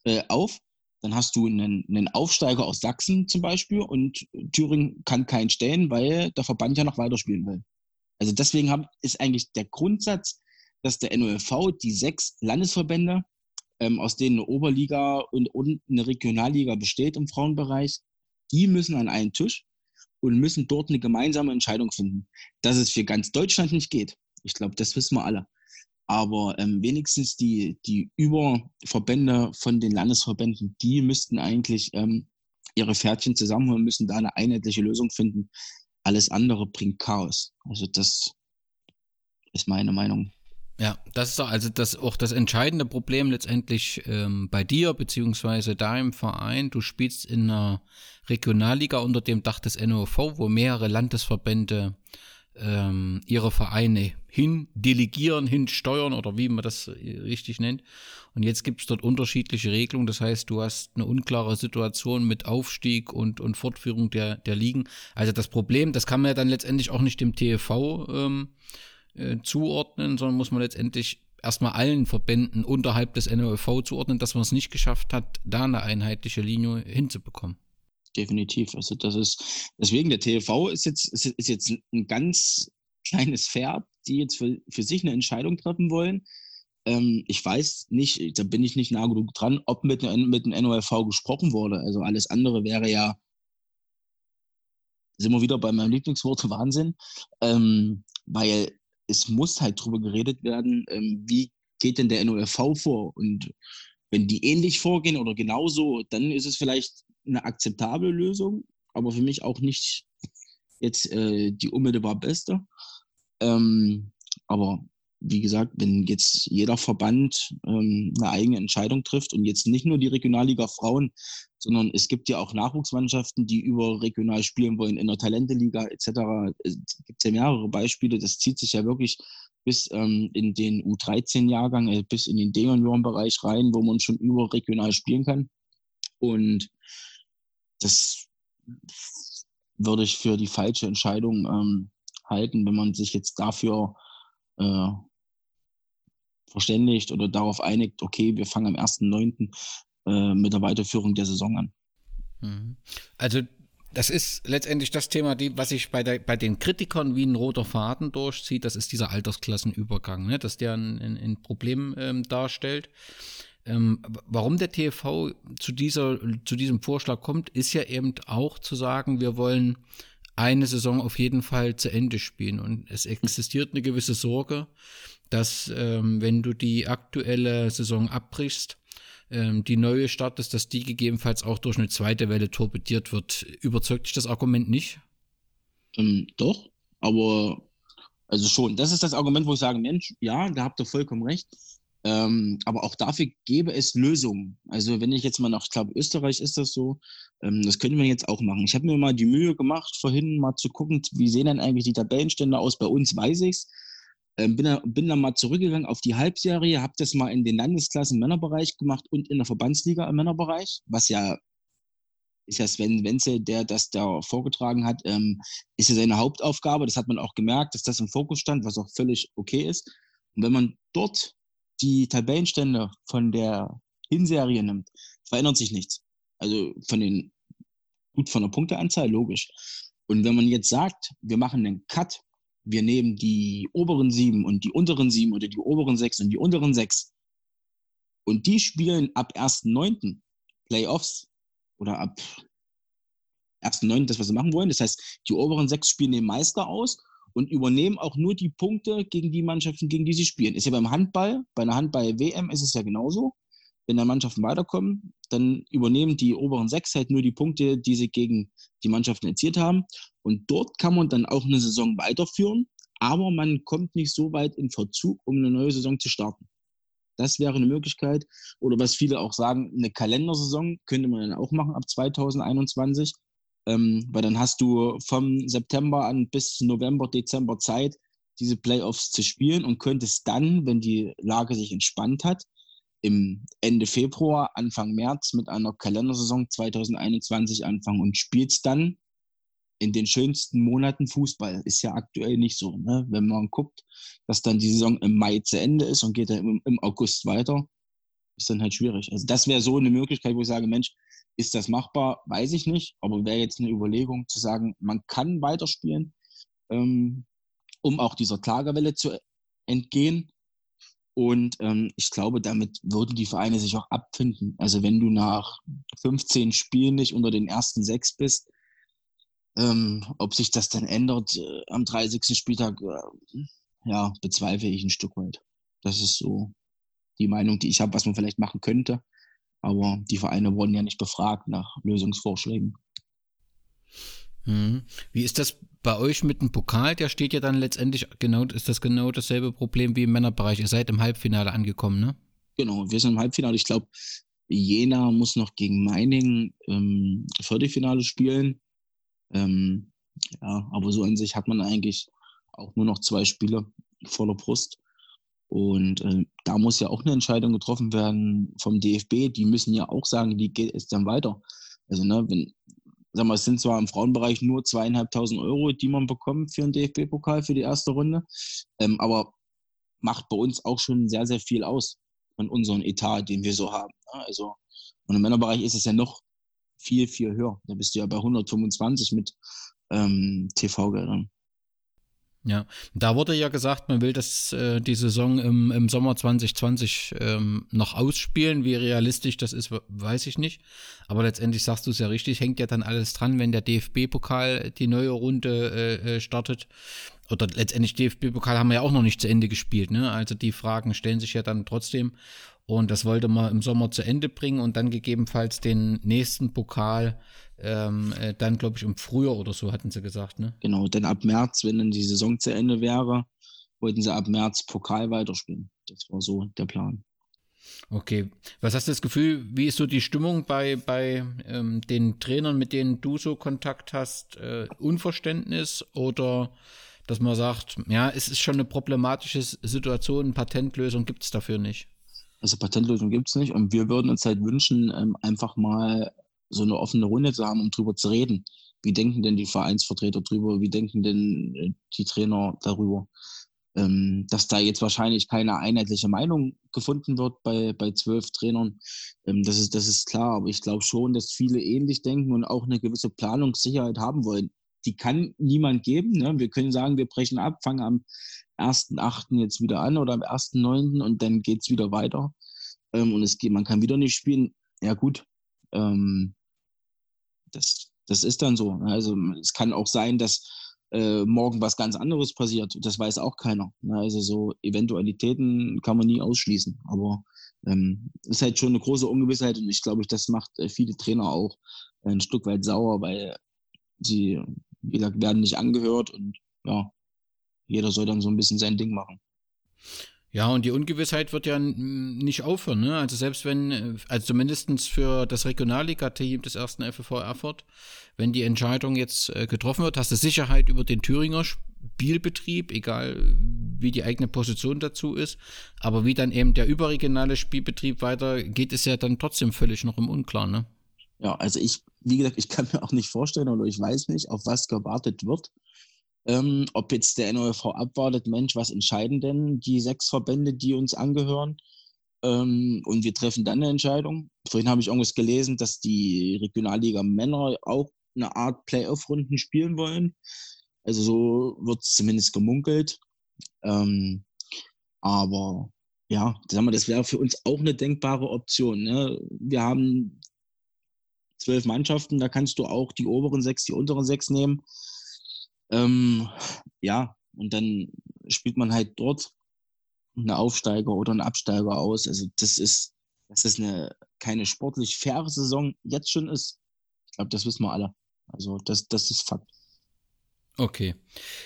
äh, auf. Dann hast du einen, einen Aufsteiger aus Sachsen zum Beispiel und Thüringen kann keinen stellen, weil der Verband ja noch weiterspielen will. Also deswegen hab, ist eigentlich der Grundsatz, dass der NOFV die sechs Landesverbände, ähm, aus denen eine Oberliga und, und eine Regionalliga besteht im Frauenbereich, die müssen an einen Tisch und müssen dort eine gemeinsame Entscheidung finden. Dass es für ganz Deutschland nicht geht, ich glaube, das wissen wir alle. Aber ähm, wenigstens die, die Überverbände von den Landesverbänden, die müssten eigentlich ähm, ihre Pferdchen zusammenholen, müssen da eine einheitliche Lösung finden. Alles andere bringt Chaos. Also das ist meine Meinung. Ja, das ist also das, auch das entscheidende Problem letztendlich ähm, bei dir, beziehungsweise da im Verein. Du spielst in einer Regionalliga unter dem Dach des NOV, wo mehrere Landesverbände ähm, ihre Vereine hin delegieren, hin steuern oder wie man das äh, richtig nennt. Und jetzt gibt es dort unterschiedliche Regelungen. Das heißt, du hast eine unklare Situation mit Aufstieg und, und Fortführung der, der Ligen. Also das Problem, das kann man ja dann letztendlich auch nicht dem TV ähm, äh, zuordnen, sondern muss man letztendlich erstmal allen Verbänden unterhalb des NOV zuordnen, dass man es nicht geschafft hat, da eine einheitliche Linie hinzubekommen. Definitiv. Also das ist, deswegen der TV ist jetzt, ist, ist jetzt ein ganz kleines Pferd, die jetzt für, für sich eine Entscheidung treffen wollen. Ähm, ich weiß nicht, da bin ich nicht nah genug dran, ob mit, mit dem NOLV gesprochen wurde. Also alles andere wäre ja, sind wir wieder bei meinem Lieblingswort Wahnsinn, ähm, weil es muss halt drüber geredet werden, ähm, wie geht denn der NOLV vor? Und wenn die ähnlich vorgehen oder genauso, dann ist es vielleicht eine akzeptable Lösung, aber für mich auch nicht jetzt äh, die unmittelbar beste. Ähm, aber wie gesagt, wenn jetzt jeder Verband ähm, eine eigene Entscheidung trifft und jetzt nicht nur die Regionalliga Frauen, sondern es gibt ja auch Nachwuchsmannschaften, die überregional spielen wollen in der Talenteliga etc. Es gibt ja mehrere Beispiele. Das zieht sich ja wirklich bis ähm, in den U13-Jahrgang, äh, bis in den D-Junioren-Bereich rein, wo man schon überregional spielen kann. Und das würde ich für die falsche Entscheidung ähm, halten, wenn man sich jetzt dafür äh, verständigt oder darauf einigt, okay, wir fangen am 1.9. Äh, mit der Weiterführung der Saison an. Mhm. Also das ist letztendlich das Thema, die, was sich bei, bei den Kritikern wie ein roter Faden durchzieht, das ist dieser Altersklassenübergang, ne? dass der ein, ein, ein Problem ähm, darstellt. Ähm, warum der TV zu, dieser, zu diesem Vorschlag kommt, ist ja eben auch zu sagen, wir wollen eine Saison auf jeden Fall zu Ende spielen. Und es existiert eine gewisse Sorge, dass ähm, wenn du die aktuelle Saison abbrichst, ähm, die neue startest, dass die gegebenenfalls auch durch eine zweite Welle torpediert wird. Überzeugt dich das Argument nicht? Ähm, doch, aber also schon. Das ist das Argument, wo ich sage, Mensch, ja, da habt ihr vollkommen recht. Ähm, aber auch dafür gäbe es Lösungen. Also wenn ich jetzt mal nach, ich glaube, Österreich ist das so, ähm, das könnte man jetzt auch machen. Ich habe mir mal die Mühe gemacht, vorhin mal zu gucken, wie sehen denn eigentlich die Tabellenstände aus. Bei uns weiß ich's. Ähm, bin, bin dann mal zurückgegangen auf die Halbserie, habe das mal in den Landesklassen Männerbereich gemacht und in der Verbandsliga im Männerbereich, was ja ist ja Sven Wenzel, der das da vorgetragen hat, ähm, ist ja seine Hauptaufgabe. Das hat man auch gemerkt, dass das im Fokus stand, was auch völlig okay ist. Und wenn man dort die Tabellenstände von der Hinserie nimmt, verändert sich nichts. Also von den, gut von der Punkteanzahl, logisch. Und wenn man jetzt sagt, wir machen einen Cut, wir nehmen die oberen sieben und die unteren sieben oder die oberen sechs und die unteren sechs und die spielen ab 1.9. Playoffs oder ab 1.9. das, was sie machen wollen. Das heißt, die oberen sechs spielen den Meister aus und übernehmen auch nur die Punkte gegen die Mannschaften, gegen die sie spielen. Ist ja beim Handball, bei einer Handball-WM ist es ja genauso. Wenn da Mannschaften weiterkommen, dann übernehmen die oberen sechs halt nur die Punkte, die sie gegen die Mannschaften erzielt haben. Und dort kann man dann auch eine Saison weiterführen, aber man kommt nicht so weit in Verzug, um eine neue Saison zu starten. Das wäre eine Möglichkeit. Oder was viele auch sagen, eine Kalendersaison könnte man dann auch machen ab 2021. Ähm, weil dann hast du vom September an bis November, Dezember Zeit, diese Playoffs zu spielen und könntest dann, wenn die Lage sich entspannt hat, im Ende Februar, Anfang März mit einer Kalendersaison 2021 anfangen und spielst dann in den schönsten Monaten Fußball. Ist ja aktuell nicht so. Ne? Wenn man guckt, dass dann die Saison im Mai zu Ende ist und geht dann im, im August weiter, ist dann halt schwierig. Also das wäre so eine Möglichkeit, wo ich sage, Mensch, ist das machbar? Weiß ich nicht, aber wäre jetzt eine Überlegung zu sagen, man kann weiterspielen. Ähm, um auch dieser Klagewelle zu entgehen. Und ähm, ich glaube, damit würden die Vereine sich auch abfinden. Also wenn du nach 15 Spielen nicht unter den ersten sechs bist, ähm, ob sich das dann ändert äh, am 30. Spieltag, äh, ja, bezweifle ich ein Stück weit. Das ist so die Meinung, die ich habe, was man vielleicht machen könnte. Aber die Vereine wurden ja nicht befragt nach Lösungsvorschlägen. Mhm. Wie ist das bei euch mit dem Pokal? Der steht ja dann letztendlich genau, ist das genau dasselbe Problem wie im Männerbereich. Ihr seid im Halbfinale angekommen, ne? Genau, wir sind im Halbfinale. Ich glaube, Jena muss noch gegen Meiningen ähm, Viertelfinale spielen. Ähm, ja, aber so an sich hat man eigentlich auch nur noch zwei Spiele vor der Brust. Und äh, da muss ja auch eine Entscheidung getroffen werden vom DFB. Die müssen ja auch sagen, wie geht es dann weiter. Also, ne, wenn, sag mal, es sind zwar im Frauenbereich nur zweieinhalbtausend Euro, die man bekommt für einen DFB-Pokal für die erste Runde, ähm, aber macht bei uns auch schon sehr, sehr viel aus von unserem Etat, den wir so haben. Ne? Also, und im Männerbereich ist es ja noch viel, viel höher. Da bist du ja bei 125 mit ähm, TV-Geldern. Ja, da wurde ja gesagt, man will das, äh, die Saison im, im Sommer 2020 ähm, noch ausspielen. Wie realistisch das ist, weiß ich nicht. Aber letztendlich sagst du es ja richtig, hängt ja dann alles dran, wenn der DFB-Pokal die neue Runde äh, äh, startet. Oder letztendlich DFB-Pokal haben wir ja auch noch nicht zu Ende gespielt. Ne? Also die Fragen stellen sich ja dann trotzdem. Und das wollte man im Sommer zu Ende bringen und dann gegebenenfalls den nächsten Pokal ähm, äh, dann, glaube ich, im Frühjahr oder so, hatten sie gesagt, ne? Genau, denn ab März, wenn dann die Saison zu Ende wäre, wollten sie ab März Pokal weiterspielen. Das war so der Plan. Okay. Was hast du das Gefühl, wie ist so die Stimmung bei, bei ähm, den Trainern, mit denen du so Kontakt hast? Äh, Unverständnis oder dass man sagt, ja, es ist schon eine problematische Situation, Patentlösung gibt es dafür nicht? Also Patentlösung gibt es nicht und wir würden uns halt wünschen, ähm, einfach mal so eine offene Runde zu haben, um drüber zu reden. Wie denken denn die Vereinsvertreter drüber? Wie denken denn äh, die Trainer darüber? Ähm, dass da jetzt wahrscheinlich keine einheitliche Meinung gefunden wird bei, bei zwölf Trainern, ähm, das, ist, das ist klar. Aber ich glaube schon, dass viele ähnlich denken und auch eine gewisse Planungssicherheit haben wollen. Die kann niemand geben. Ne? Wir können sagen, wir brechen ab, fangen am 1.8. jetzt wieder an oder am 1.9. und dann geht es wieder weiter. Ähm, und es geht, man kann wieder nicht spielen. Ja, gut. Ähm, das, das ist dann so. Also es kann auch sein, dass äh, morgen was ganz anderes passiert. Das weiß auch keiner. Ne? Also so Eventualitäten kann man nie ausschließen. Aber ähm, ist halt schon eine große Ungewissheit und ich glaube, das macht äh, viele Trainer auch ein Stück weit sauer, weil sie, wie gesagt, werden nicht angehört und ja, jeder soll dann so ein bisschen sein Ding machen. Ja, und die Ungewissheit wird ja nicht aufhören. Ne? Also selbst wenn, äh, also zumindest für das Regionalliga-Team des ersten FV Erfurt, wenn die Entscheidung jetzt äh, getroffen wird, hast du Sicherheit über den Thüringer Spielbetrieb, egal wie die eigene Position dazu ist. Aber wie dann eben der überregionale Spielbetrieb weiter geht, ist ja dann trotzdem völlig noch im Unklaren. Ne? Ja, also ich, wie gesagt, ich kann mir auch nicht vorstellen oder ich weiß nicht, auf was gewartet wird. Ähm, ob jetzt der NOV abwartet, Mensch, was entscheiden denn die sechs Verbände, die uns angehören? Ähm, und wir treffen dann eine Entscheidung. Vorhin habe ich irgendwas gelesen, dass die Regionalliga Männer auch eine Art Playoff-Runden spielen wollen. Also so wird es zumindest gemunkelt. Ähm, aber ja, sagen wir, das wäre für uns auch eine denkbare Option. Ne? Wir haben zwölf Mannschaften, da kannst du auch die oberen sechs, die unteren sechs nehmen. Ähm, ja, und dann spielt man halt dort eine Aufsteiger oder einen Absteiger aus. Also das ist, dass es eine keine sportlich faire Saison jetzt schon ist. Ich glaube, das wissen wir alle. Also das, das ist Fakt. Okay.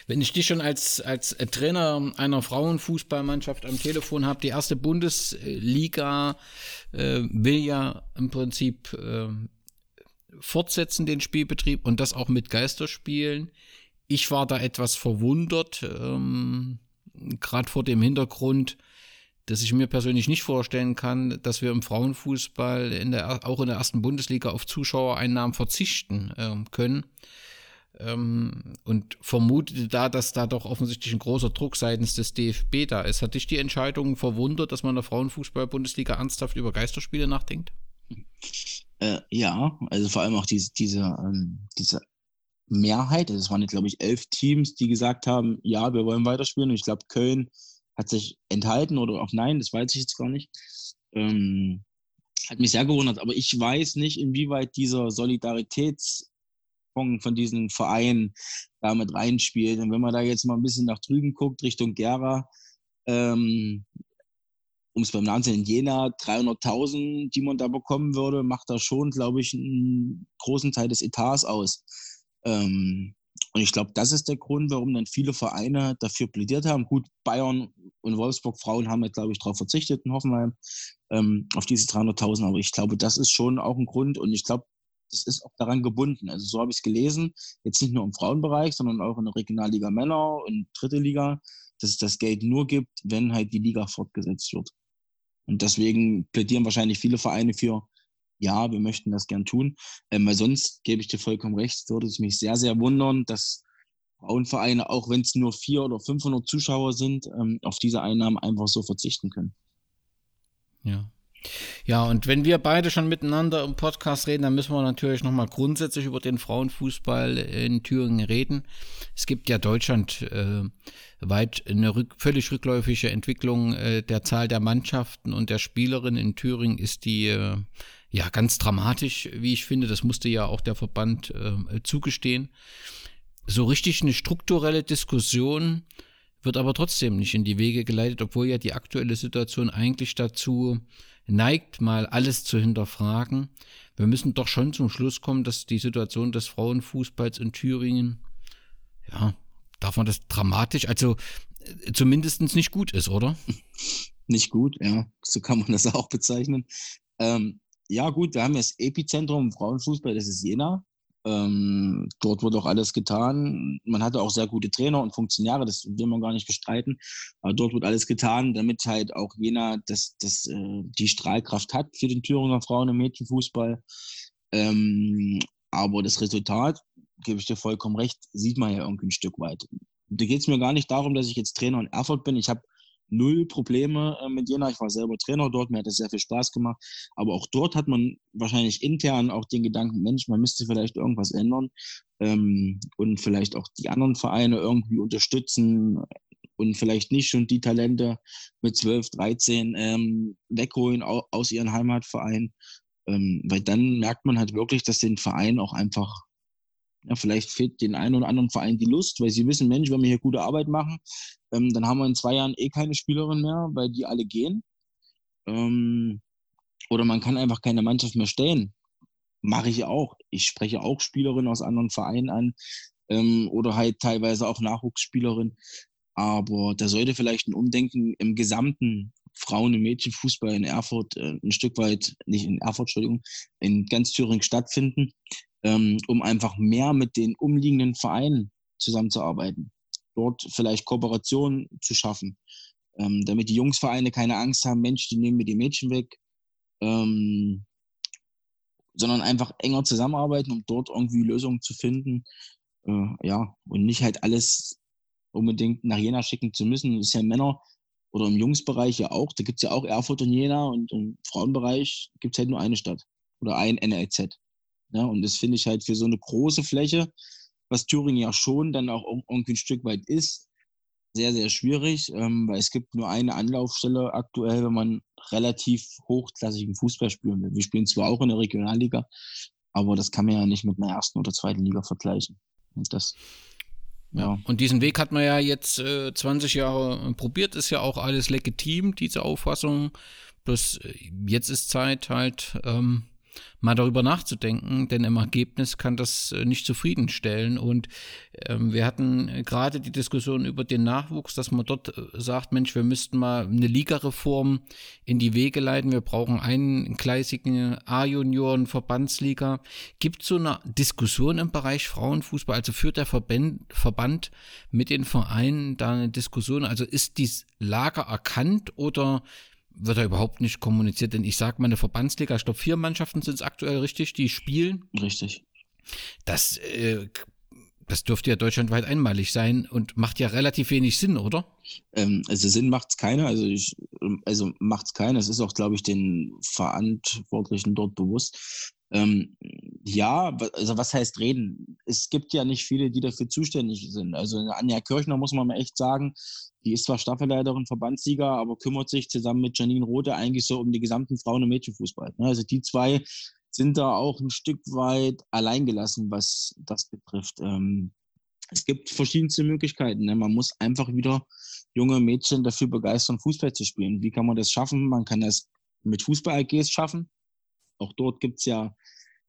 Wenn ich dich schon als, als Trainer einer Frauenfußballmannschaft am Telefon habe, die erste Bundesliga äh, will ja im Prinzip äh, fortsetzen, den Spielbetrieb und das auch mit Geisterspielen. Ich war da etwas verwundert, ähm, gerade vor dem Hintergrund, dass ich mir persönlich nicht vorstellen kann, dass wir im Frauenfußball in der, auch in der ersten Bundesliga auf Zuschauereinnahmen verzichten ähm, können. Ähm, und vermutete da, dass da doch offensichtlich ein großer Druck seitens des DFB da ist. Hat dich die Entscheidung verwundert, dass man in der Frauenfußball-Bundesliga ernsthaft über Geisterspiele nachdenkt? Äh, ja, also vor allem auch diese, diese, ähm, diese Mehrheit, also es waren, glaube ich, elf Teams, die gesagt haben, ja, wir wollen weiterspielen. Und ich glaube, Köln hat sich enthalten oder auch nein, das weiß ich jetzt gar nicht. Ähm, hat mich sehr gewundert, aber ich weiß nicht, inwieweit dieser Solidaritätsfonds von diesen Vereinen damit reinspielt. Und wenn man da jetzt mal ein bisschen nach drüben guckt, Richtung Gera, ähm, um es beim Namen zu nennen, Jena 300.000, die man da bekommen würde, macht da schon, glaube ich, einen großen Teil des Etats aus. Ähm, und ich glaube, das ist der Grund, warum dann viele Vereine dafür plädiert haben. Gut, Bayern und Wolfsburg Frauen haben ja, glaube ich, darauf verzichtet in Hoffenheim, ähm, auf diese 300.000. Aber ich glaube, das ist schon auch ein Grund. Und ich glaube, das ist auch daran gebunden. Also so habe ich es gelesen. Jetzt nicht nur im Frauenbereich, sondern auch in der Regionalliga Männer und dritte Liga, dass es das Geld nur gibt, wenn halt die Liga fortgesetzt wird. Und deswegen plädieren wahrscheinlich viele Vereine für ja, wir möchten das gern tun. Ähm, weil sonst gebe ich dir vollkommen recht, würde es mich sehr, sehr wundern, dass Frauenvereine, auch wenn es nur 400 oder 500 Zuschauer sind, ähm, auf diese Einnahmen einfach so verzichten können. Ja. Ja, und wenn wir beide schon miteinander im Podcast reden, dann müssen wir natürlich nochmal grundsätzlich über den Frauenfußball in Thüringen reden. Es gibt ja deutschlandweit äh, eine rück, völlig rückläufige Entwicklung äh, der Zahl der Mannschaften und der Spielerinnen. In Thüringen ist die äh, ja ganz dramatisch, wie ich finde. Das musste ja auch der Verband äh, zugestehen. So richtig eine strukturelle Diskussion wird aber trotzdem nicht in die Wege geleitet, obwohl ja die aktuelle Situation eigentlich dazu neigt, mal alles zu hinterfragen. Wir müssen doch schon zum Schluss kommen, dass die Situation des Frauenfußballs in Thüringen, ja, darf man das dramatisch, also äh, zumindest nicht gut ist, oder? Nicht gut, ja, so kann man das auch bezeichnen. Ähm, ja, gut, wir haben das Epizentrum Frauenfußball, das ist Jena. Ähm, dort wurde auch alles getan. Man hatte auch sehr gute Trainer und Funktionäre, das will man gar nicht bestreiten. Aber dort wird alles getan, damit halt auch Jena das, das, äh, die Strahlkraft hat für den Thüringer Frauen- und Mädchenfußball. Ähm, aber das Resultat, gebe ich dir vollkommen recht, sieht man ja irgendwie ein Stück weit. Da geht es mir gar nicht darum, dass ich jetzt Trainer in Erfurt bin. Ich habe null Probleme äh, mit Jena. Ich war selber Trainer dort, mir hat das sehr viel Spaß gemacht. Aber auch dort hat man wahrscheinlich intern auch den Gedanken, Mensch, man müsste vielleicht irgendwas ändern ähm, und vielleicht auch die anderen Vereine irgendwie unterstützen und vielleicht nicht schon die Talente mit 12, 13 ähm, wegholen aus ihren Heimatvereinen. Ähm, weil dann merkt man halt wirklich, dass den Verein auch einfach ja, vielleicht fehlt den einen oder anderen Verein die Lust, weil sie wissen, Mensch, wenn wir hier gute Arbeit machen, ähm, dann haben wir in zwei Jahren eh keine Spielerin mehr, weil die alle gehen. Ähm, oder man kann einfach keine Mannschaft mehr stellen. Mache ich auch. Ich spreche auch Spielerinnen aus anderen Vereinen an ähm, oder halt teilweise auch Nachwuchsspielerinnen. Aber da sollte vielleicht ein Umdenken im gesamten Frauen- und Mädchenfußball in Erfurt äh, ein Stück weit, nicht in Erfurt, Entschuldigung, in ganz Thüringen stattfinden, ähm, um einfach mehr mit den umliegenden Vereinen zusammenzuarbeiten dort vielleicht Kooperationen zu schaffen, ähm, damit die Jungsvereine keine Angst haben, Mensch, die nehmen mir die Mädchen weg, ähm, sondern einfach enger zusammenarbeiten, um dort irgendwie Lösungen zu finden. Äh, ja, und nicht halt alles unbedingt nach Jena schicken zu müssen. Das ist ja Männer oder im Jungsbereich ja auch. Da gibt es ja auch Erfurt und Jena und im Frauenbereich gibt es halt nur eine Stadt oder ein NLZ. Ja, und das finde ich halt für so eine große Fläche was Thüringen ja schon dann auch irgendwie ein Stück weit ist, sehr, sehr schwierig, ähm, weil es gibt nur eine Anlaufstelle aktuell, wenn man relativ hochklassigen Fußball spielen will. Wir spielen zwar auch in der Regionalliga, aber das kann man ja nicht mit einer ersten oder zweiten Liga vergleichen. Und das, ja. Und diesen Weg hat man ja jetzt äh, 20 Jahre probiert, ist ja auch alles legitim, diese Auffassung. Bloß äh, jetzt ist Zeit halt, ähm, mal darüber nachzudenken, denn im Ergebnis kann das äh, nicht zufriedenstellen. Und ähm, wir hatten gerade die Diskussion über den Nachwuchs, dass man dort äh, sagt, Mensch, wir müssten mal eine Ligareform in die Wege leiten. Wir brauchen einen gleisigen A-Junioren, Verbandsliga. Gibt es so eine Diskussion im Bereich Frauenfußball? Also führt der Verband, Verband mit den Vereinen da eine Diskussion? Also ist dies Lager erkannt oder wird da überhaupt nicht kommuniziert, denn ich sage mal, eine Verbandsliga, ich glaube, vier Mannschaften sind es aktuell richtig, die spielen. Richtig. Das, äh, das dürfte ja deutschlandweit einmalig sein und macht ja relativ wenig Sinn, oder? Ähm, also Sinn macht es keiner, also ich, also macht es keiner. Es ist auch, glaube ich, den Verantwortlichen dort bewusst. Ähm, Ja, also was heißt reden? Es gibt ja nicht viele, die dafür zuständig sind. Also Anja Kirchner muss man mal echt sagen, die ist zwar Staffelleiterin, Verbandssieger, aber kümmert sich zusammen mit Janine Rote eigentlich so um die gesamten Frauen- und Mädchenfußball. Ne? Also die zwei sind da auch ein Stück weit alleingelassen, was das betrifft. Ähm, es gibt verschiedenste Möglichkeiten. Ne? Man muss einfach wieder junge Mädchen dafür begeistern, Fußball zu spielen. Wie kann man das schaffen? Man kann das mit Fußball-AGs schaffen. Auch dort gibt es ja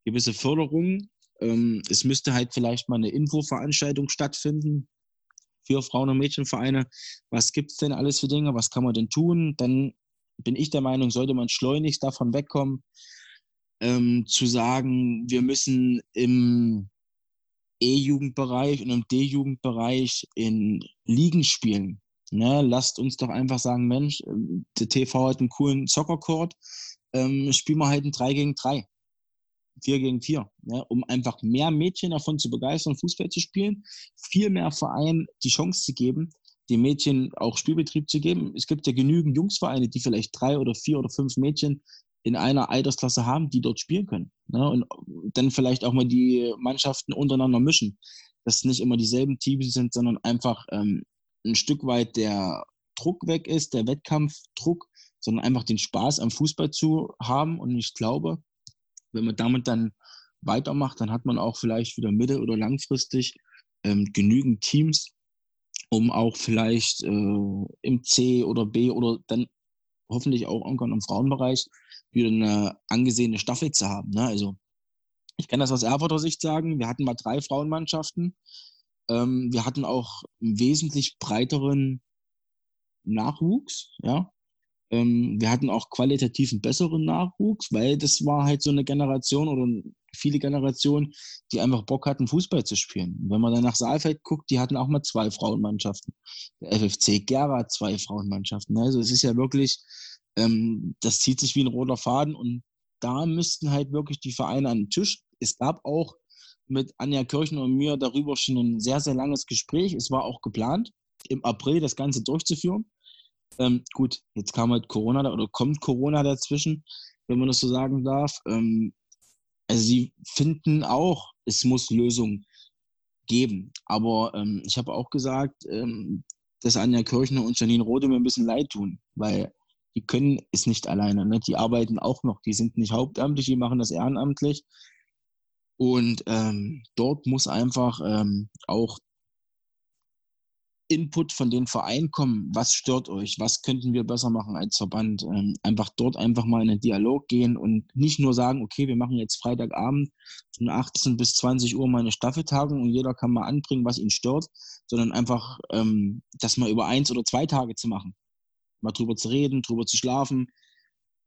gewisse Förderungen. Ähm, es müsste halt vielleicht mal eine Infoveranstaltung stattfinden für Frauen- und Mädchenvereine. Was gibt es denn alles für Dinge? Was kann man denn tun? Dann bin ich der Meinung, sollte man schleunigst davon wegkommen, ähm, zu sagen, wir müssen im E-Jugendbereich und im D-Jugendbereich in Ligen spielen. Ne, lasst uns doch einfach sagen, Mensch, ähm, der TV hat einen coolen Soccer-Court, ähm, spielen wir halt ein 3 gegen 3. 4 gegen 4, ne, um einfach mehr Mädchen davon zu begeistern, Fußball zu spielen, viel mehr Vereinen die Chance zu geben, den Mädchen auch Spielbetrieb zu geben. Es gibt ja genügend Jungsvereine, die vielleicht drei oder vier oder fünf Mädchen in einer Altersklasse haben, die dort spielen können. Ne? Und dann vielleicht auch mal die Mannschaften untereinander mischen. Dass nicht immer dieselben Teams sind, sondern einfach ähm, ein Stück weit der Druck weg ist, der Wettkampfdruck, sondern einfach den Spaß am Fußball zu haben. Und ich glaube, wenn man damit dann weitermacht, dann hat man auch vielleicht wieder mittel- oder langfristig ähm, genügend Teams, um auch vielleicht äh, im C oder B oder dann hoffentlich auch irgendwann im Frauenbereich wieder eine angesehene Staffel zu haben. Ne? Also ich kann das aus Erfurter Sicht sagen. Wir hatten mal drei Frauenmannschaften. Ähm, wir hatten auch einen wesentlich breiteren Nachwuchs. Ja? Ähm, wir hatten auch qualitativ einen besseren Nachwuchs, weil das war halt so eine Generation oder viele Generationen, die einfach Bock hatten, Fußball zu spielen. Wenn man dann nach Saalfeld guckt, die hatten auch mal zwei Frauenmannschaften. Der FFC Gera zwei Frauenmannschaften. Also es ist ja wirklich, ähm, das zieht sich wie ein roter Faden und da müssten halt wirklich die Vereine an den Tisch. Es gab auch mit Anja Kirchner und mir darüber schon ein sehr, sehr langes Gespräch. Es war auch geplant, im April das Ganze durchzuführen. Ähm, gut, jetzt kam halt Corona oder kommt Corona dazwischen, wenn man das so sagen darf. Ähm, also sie finden auch, es muss Lösungen geben. Aber ähm, ich habe auch gesagt, ähm, dass Anja Kirchner und Janine Rode mir ein bisschen leid tun, weil die können es nicht alleine. Ne? Die arbeiten auch noch, die sind nicht hauptamtlich, die machen das ehrenamtlich. Und ähm, dort muss einfach ähm, auch Input von den Vereinen kommen. Was stört euch? Was könnten wir besser machen als Verband? Ähm, einfach dort einfach mal in den Dialog gehen und nicht nur sagen, okay, wir machen jetzt Freitagabend von 18 bis 20 Uhr mal eine Staffeltagung und jeder kann mal anbringen, was ihn stört, sondern einfach ähm, das mal über eins oder zwei Tage zu machen. Mal drüber zu reden, drüber zu schlafen,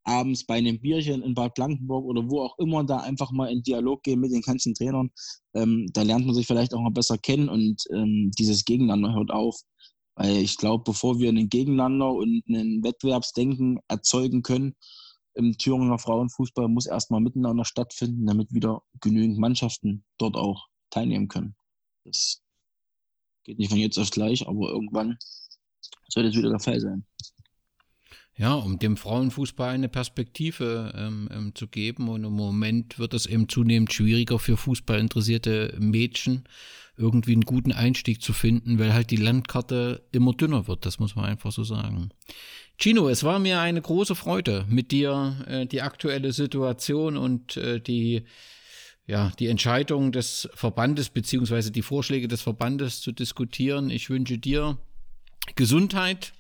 abends bei einem Bierchen in Bad Blankenburg oder wo auch immer da einfach mal in Dialog gehen mit den ganzen Trainern. Ähm, da lernt man sich vielleicht auch mal besser kennen und ähm, dieses Gegeneinander hört auf. Weil ich glaube, bevor wir ein Gegeneinander und ein Wettbewerbsdenken erzeugen können, im Thüringer Frauenfußball muss erstmal miteinander stattfinden, damit wieder genügend Mannschaften dort auch teilnehmen können. Das geht nicht von jetzt auf gleich, aber irgendwann soll das wieder der Fall sein. Ja, um dem Frauenfußball eine Perspektive ähm, ähm, zu geben. Und im Moment wird es eben zunehmend schwieriger für fußballinteressierte Mädchen, irgendwie einen guten Einstieg zu finden, weil halt die Landkarte immer dünner wird. Das muss man einfach so sagen. Gino, es war mir eine große Freude, mit dir äh, die aktuelle Situation und äh, die ja, die Entscheidung des Verbandes beziehungsweise die Vorschläge des Verbandes zu diskutieren. Ich wünsche dir Gesundheit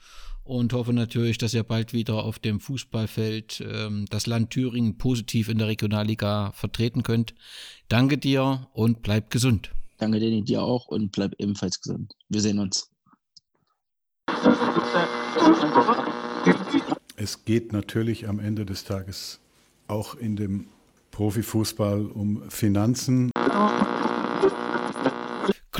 und hoffe natürlich, dass ihr bald wieder auf dem Fußballfeld ähm, das Land Thüringen positiv in der Regionalliga vertreten könnt. Danke dir und bleib gesund. Danke Danny, dir auch und bleib ebenfalls gesund. Wir sehen uns. Es geht natürlich am Ende des Tages auch in dem Profifußball um Finanzen.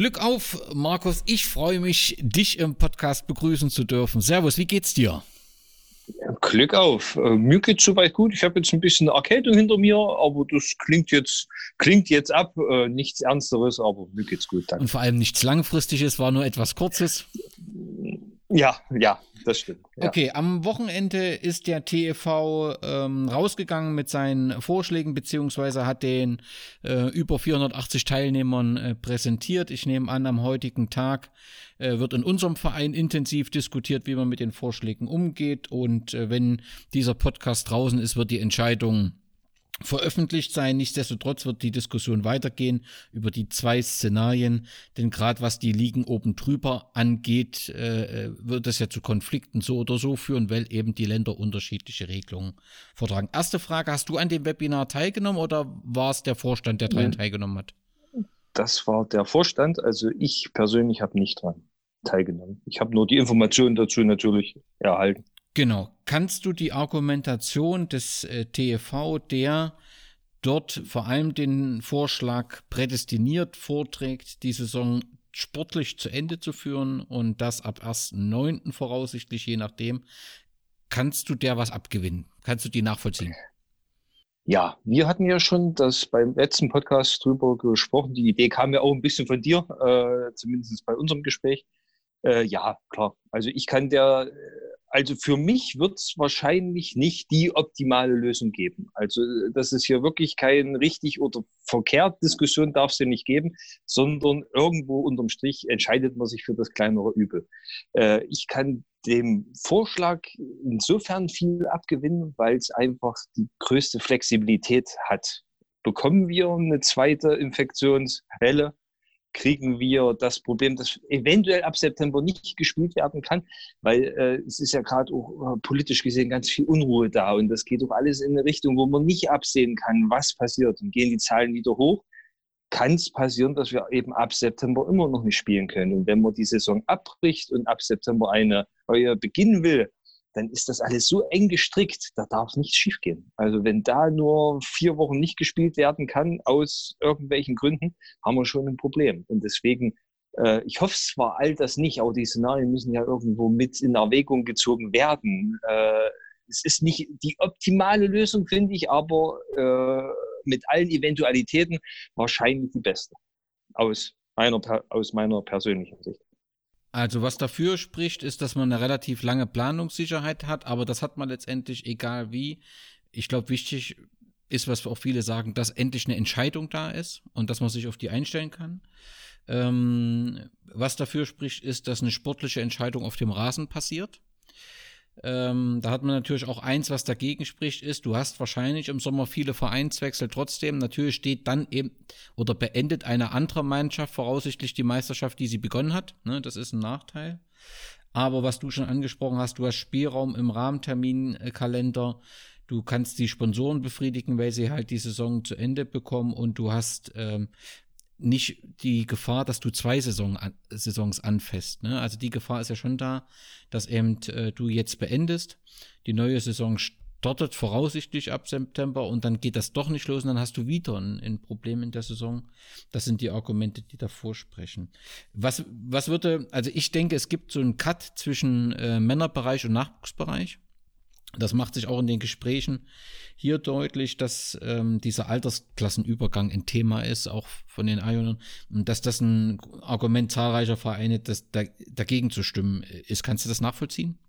Glück auf, Markus. Ich freue mich, dich im Podcast begrüßen zu dürfen. Servus, wie geht's dir? Glück auf. Äh, mir geht's soweit gut. Ich habe jetzt ein bisschen Erkältung hinter mir, aber das klingt jetzt, klingt jetzt ab. Äh, nichts Ernsteres, aber mir geht's gut. Danke. Und vor allem nichts Langfristiges, war nur etwas Kurzes. Ja, ja, das stimmt. Ja. Okay, am Wochenende ist der TEV ähm, rausgegangen mit seinen Vorschlägen, beziehungsweise hat den äh, über 480 Teilnehmern äh, präsentiert. Ich nehme an, am heutigen Tag äh, wird in unserem Verein intensiv diskutiert, wie man mit den Vorschlägen umgeht. Und äh, wenn dieser Podcast draußen ist, wird die Entscheidung veröffentlicht sein. Nichtsdestotrotz wird die Diskussion weitergehen über die zwei Szenarien, denn gerade was die Ligen oben drüber angeht, äh, äh, wird es ja zu Konflikten so oder so führen, weil eben die Länder unterschiedliche Regelungen vortragen. Erste Frage, hast du an dem Webinar teilgenommen oder war es der Vorstand, der daran teilgenommen hat? Das war der Vorstand, also ich persönlich habe nicht dran teilgenommen. Ich habe nur die Informationen dazu natürlich erhalten. Genau. Kannst du die Argumentation des äh, TEV, der dort vor allem den Vorschlag prädestiniert vorträgt, die Saison sportlich zu Ende zu führen und das ab 1.9. voraussichtlich, je nachdem, kannst du der was abgewinnen? Kannst du die nachvollziehen? Ja, wir hatten ja schon das beim letzten Podcast drüber gesprochen. Die Idee kam ja auch ein bisschen von dir, äh, zumindest bei unserem Gespräch. Äh, ja, klar. Also ich kann der also für mich wird es wahrscheinlich nicht die optimale Lösung geben. Also das ist hier wirklich kein richtig oder verkehrt Diskussion darf es ja nicht geben, sondern irgendwo unterm Strich entscheidet man sich für das kleinere Übel. Äh, ich kann dem Vorschlag insofern viel abgewinnen, weil es einfach die größte Flexibilität hat. Bekommen wir eine zweite Infektionswelle, kriegen wir das Problem, dass eventuell ab September nicht gespielt werden kann, weil äh, es ist ja gerade auch äh, politisch gesehen ganz viel Unruhe da und das geht doch alles in eine Richtung, wo man nicht absehen kann, was passiert und gehen die Zahlen wieder hoch, kann es passieren, dass wir eben ab September immer noch nicht spielen können. Und wenn man die Saison abbricht und ab September eine neue beginnen will, dann ist das alles so eng gestrickt, da darf nichts schiefgehen. Also wenn da nur vier Wochen nicht gespielt werden kann, aus irgendwelchen Gründen, haben wir schon ein Problem. Und deswegen, äh, ich hoffe zwar all das nicht, aber die Szenarien müssen ja irgendwo mit in Erwägung gezogen werden. Äh, es ist nicht die optimale Lösung, finde ich, aber äh, mit allen Eventualitäten wahrscheinlich die beste. Aus meiner, aus meiner persönlichen Sicht. Also was dafür spricht, ist, dass man eine relativ lange Planungssicherheit hat, aber das hat man letztendlich egal wie. Ich glaube, wichtig ist, was auch viele sagen, dass endlich eine Entscheidung da ist und dass man sich auf die einstellen kann. Ähm, was dafür spricht, ist, dass eine sportliche Entscheidung auf dem Rasen passiert. Ähm, da hat man natürlich auch eins, was dagegen spricht, ist, du hast wahrscheinlich im Sommer viele Vereinswechsel trotzdem. Natürlich steht dann eben oder beendet eine andere Mannschaft voraussichtlich die Meisterschaft, die sie begonnen hat. Ne, das ist ein Nachteil. Aber was du schon angesprochen hast, du hast Spielraum im Rahmenterminkalender. Du kannst die Sponsoren befriedigen, weil sie halt die Saison zu Ende bekommen und du hast ähm, nicht die Gefahr, dass du zwei Saison, Saisons anfasst. Ne? Also die Gefahr ist ja schon da, dass eben äh, du jetzt beendest, die neue Saison startet voraussichtlich ab September und dann geht das doch nicht los und dann hast du wieder ein, ein Problem in der Saison. Das sind die Argumente, die davor sprechen. Was, was würde, also ich denke, es gibt so einen Cut zwischen äh, Männerbereich und Nachwuchsbereich. Das macht sich auch in den Gesprächen hier deutlich, dass ähm, dieser Altersklassenübergang ein Thema ist, auch von den Ionern, und dass das ein Argument zahlreicher Vereine das, da, dagegen zu stimmen ist. Kannst du das nachvollziehen?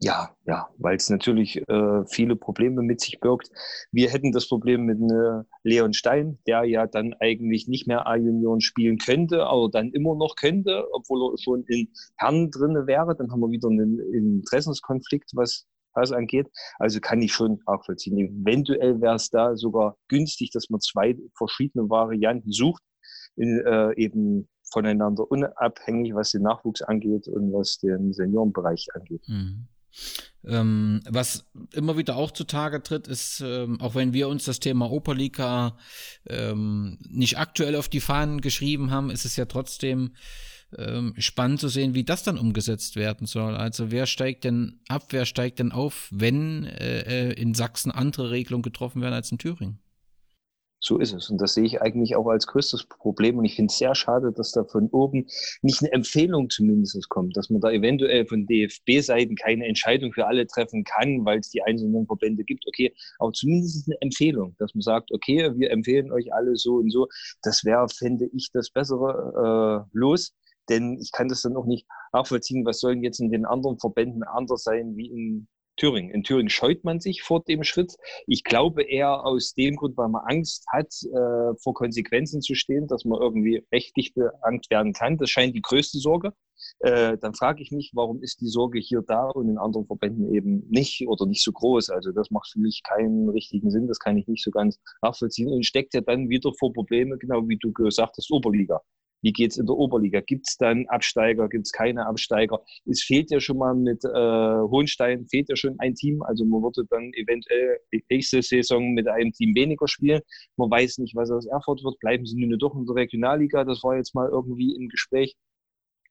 Ja, ja, weil es natürlich äh, viele Probleme mit sich birgt. Wir hätten das Problem mit äh, Leon Stein, der ja dann eigentlich nicht mehr A-Junioren spielen könnte, aber dann immer noch könnte, obwohl er schon in Herren drinne wäre. Dann haben wir wieder einen Interessenskonflikt, was was angeht. Also kann ich schon auch vollziehen. Eventuell wäre es da sogar günstig, dass man zwei verschiedene Varianten sucht, in, äh, eben voneinander unabhängig, was den Nachwuchs angeht und was den Seniorenbereich angeht. Mhm. Ähm, was immer wieder auch zutage tritt, ist, ähm, auch wenn wir uns das Thema Operliga ähm, nicht aktuell auf die Fahnen geschrieben haben, ist es ja trotzdem ähm, spannend zu sehen, wie das dann umgesetzt werden soll. Also wer steigt denn ab, wer steigt denn auf, wenn äh, äh, in Sachsen andere Regelungen getroffen werden als in Thüringen? So ist es. Und das sehe ich eigentlich auch als größtes Problem. Und ich finde es sehr schade, dass da von oben nicht eine Empfehlung zumindest kommt, dass man da eventuell von DFB-Seiten keine Entscheidung für alle treffen kann, weil es die einzelnen Verbände gibt. Okay, aber zumindest eine Empfehlung, dass man sagt, okay, wir empfehlen euch alle so und so. Das wäre, fände ich, das bessere äh, Los Denn ich kann das dann auch nicht nachvollziehen, was sollen jetzt in den anderen Verbänden anders sein wie in Thüringen. In Thüringen scheut man sich vor dem Schritt. Ich glaube eher aus dem Grund, weil man Angst hat, äh, vor Konsequenzen zu stehen, dass man irgendwie rechtlich beangt werden kann. Das scheint die größte Sorge. Äh, dann frage ich mich, warum ist die Sorge hier da und in anderen Verbänden eben nicht oder nicht so groß? Also das macht für mich keinen richtigen Sinn. Das kann ich nicht so ganz nachvollziehen und steckt ja dann wieder vor Probleme, genau wie du gesagt hast, Oberliga. Wie geht es in der Oberliga? Gibt es dann Absteiger? Gibt es keine Absteiger? Es fehlt ja schon mal mit äh, Hohenstein, fehlt ja schon ein Team. Also man würde dann eventuell nächste Saison mit einem Team weniger spielen. Man weiß nicht, was aus Erfurt wird. Bleiben sie nun doch in der Regionalliga? Das war jetzt mal irgendwie im Gespräch.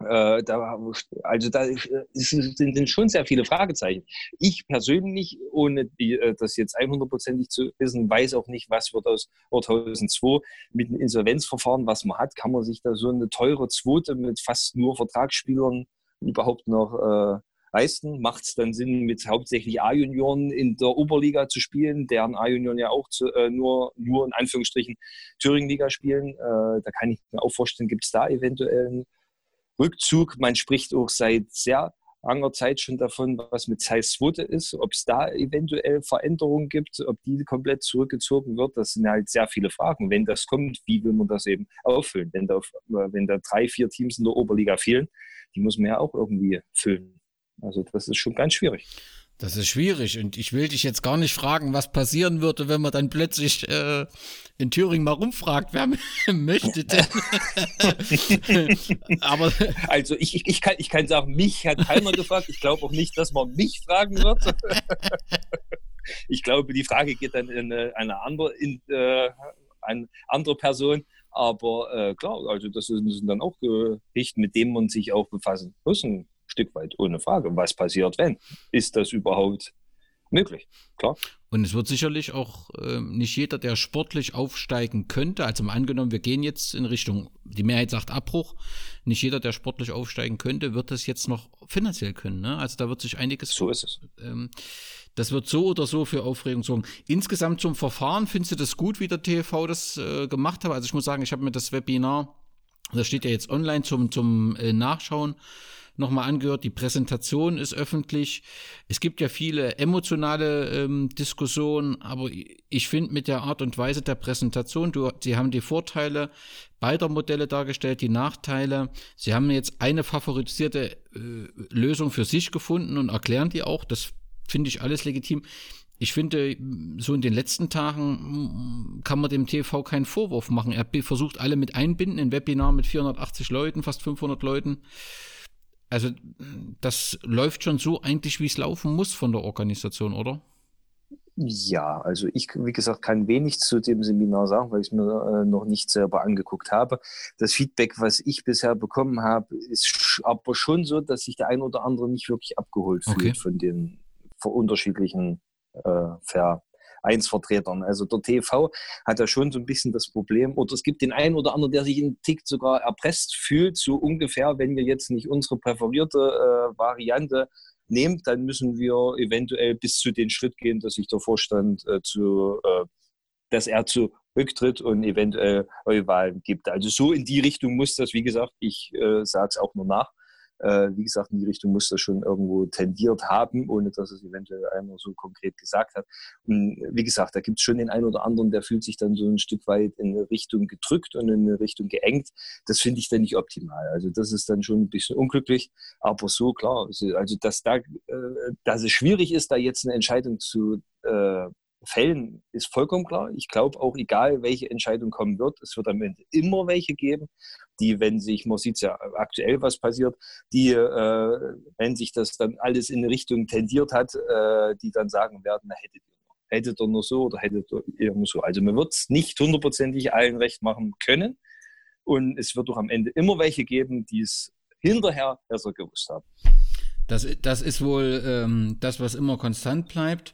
Äh, da, also da sind schon sehr viele Fragezeichen. Ich persönlich, ohne die, äh, das jetzt 100%ig zu wissen, weiß auch nicht, was wird aus 2002 mit dem Insolvenzverfahren, was man hat. Kann man sich da so eine teure Zweite mit fast nur Vertragsspielern überhaupt noch äh, leisten? Macht es dann Sinn, mit hauptsächlich A-Junioren in der Oberliga zu spielen, deren A-Junioren ja auch zu, äh, nur, nur in Anführungsstrichen Thüringen-Liga spielen? Äh, da kann ich mir auch vorstellen, gibt es da eventuell einen Rückzug. Man spricht auch seit sehr langer Zeit schon davon, was mit Zeiss Swote ist, ob es da eventuell Veränderungen gibt, ob die komplett zurückgezogen wird. Das sind halt sehr viele Fragen. Wenn das kommt, wie will man das eben auffüllen? Wenn da, wenn da drei, vier Teams in der Oberliga fehlen, die muss man ja auch irgendwie füllen. Also das ist schon ganz schwierig. Das ist schwierig und ich will dich jetzt gar nicht fragen, was passieren würde, wenn man dann plötzlich äh, in Thüringen mal rumfragt, wer möchte denn. Aber also ich, ich, ich, kann, ich kann sagen, mich hat keiner gefragt. Ich glaube auch nicht, dass man mich fragen wird. ich glaube, die Frage geht dann in eine, eine andere, in, äh, eine andere Person. Aber äh, klar, also das sind dann auch Geschichten, mit denen man sich auch befassen muss. Stück weit, ohne Frage. Was passiert, wenn? Ist das überhaupt möglich? Klar. Und es wird sicherlich auch äh, nicht jeder, der sportlich aufsteigen könnte, also mal angenommen, wir gehen jetzt in Richtung, die Mehrheit sagt Abbruch, nicht jeder, der sportlich aufsteigen könnte, wird das jetzt noch finanziell können. Ne? Also da wird sich einiges. So ist es. Ähm, das wird so oder so für Aufregung sorgen. Insgesamt zum Verfahren, findest du das gut, wie der TV das äh, gemacht hat? Also ich muss sagen, ich habe mir das Webinar, das steht ja jetzt online zum, zum äh, Nachschauen, nochmal angehört. Die Präsentation ist öffentlich. Es gibt ja viele emotionale ähm, Diskussionen, aber ich finde mit der Art und Weise der Präsentation, du, sie haben die Vorteile beider Modelle dargestellt, die Nachteile. Sie haben jetzt eine favorisierte äh, Lösung für sich gefunden und erklären die auch. Das finde ich alles legitim. Ich finde, so in den letzten Tagen kann man dem TV keinen Vorwurf machen. Er versucht alle mit einbinden, ein Webinar mit 480 Leuten, fast 500 Leuten. Also das läuft schon so eigentlich, wie es laufen muss von der Organisation, oder? Ja, also ich, wie gesagt, kann wenig zu dem Seminar sagen, weil ich es mir äh, noch nicht selber angeguckt habe. Das Feedback, was ich bisher bekommen habe, ist aber schon so, dass sich der ein oder andere nicht wirklich abgeholt fühlt okay. von den unterschiedlichen äh, Ver Vereinsvertretern. Also der TV hat ja schon so ein bisschen das Problem, oder es gibt den einen oder anderen, der sich in Tick sogar erpresst fühlt, so ungefähr, wenn wir jetzt nicht unsere präferierte äh, Variante nehmen, dann müssen wir eventuell bis zu den Schritt gehen, dass sich der Vorstand äh, zu, äh, dass er zu Rücktritt und eventuell Neuwahlen gibt. Also so in die Richtung muss das, wie gesagt, ich äh, sage es auch nur nach, äh, wie gesagt, in die Richtung muss das schon irgendwo tendiert haben, ohne dass es eventuell einer so konkret gesagt hat. Und wie gesagt, da gibt es schon den einen oder anderen, der fühlt sich dann so ein Stück weit in eine Richtung gedrückt und in eine Richtung geengt. Das finde ich dann nicht optimal. Also das ist dann schon ein bisschen unglücklich, aber so klar. Also dass da, äh, dass es schwierig ist, da jetzt eine Entscheidung zu äh, Fällen ist vollkommen klar. Ich glaube auch, egal welche Entscheidung kommen wird, es wird am Ende immer welche geben, die, wenn sich, man sieht ja aktuell, was passiert, die, äh, wenn sich das dann alles in eine Richtung tendiert hat, äh, die dann sagen werden, na, hättet ihr nur, hättet ihr nur so oder hättet ihr nur so. Also man wird es nicht hundertprozentig allen recht machen können. Und es wird doch am Ende immer welche geben, die es hinterher besser gewusst haben. Das, das ist wohl ähm, das, was immer konstant bleibt.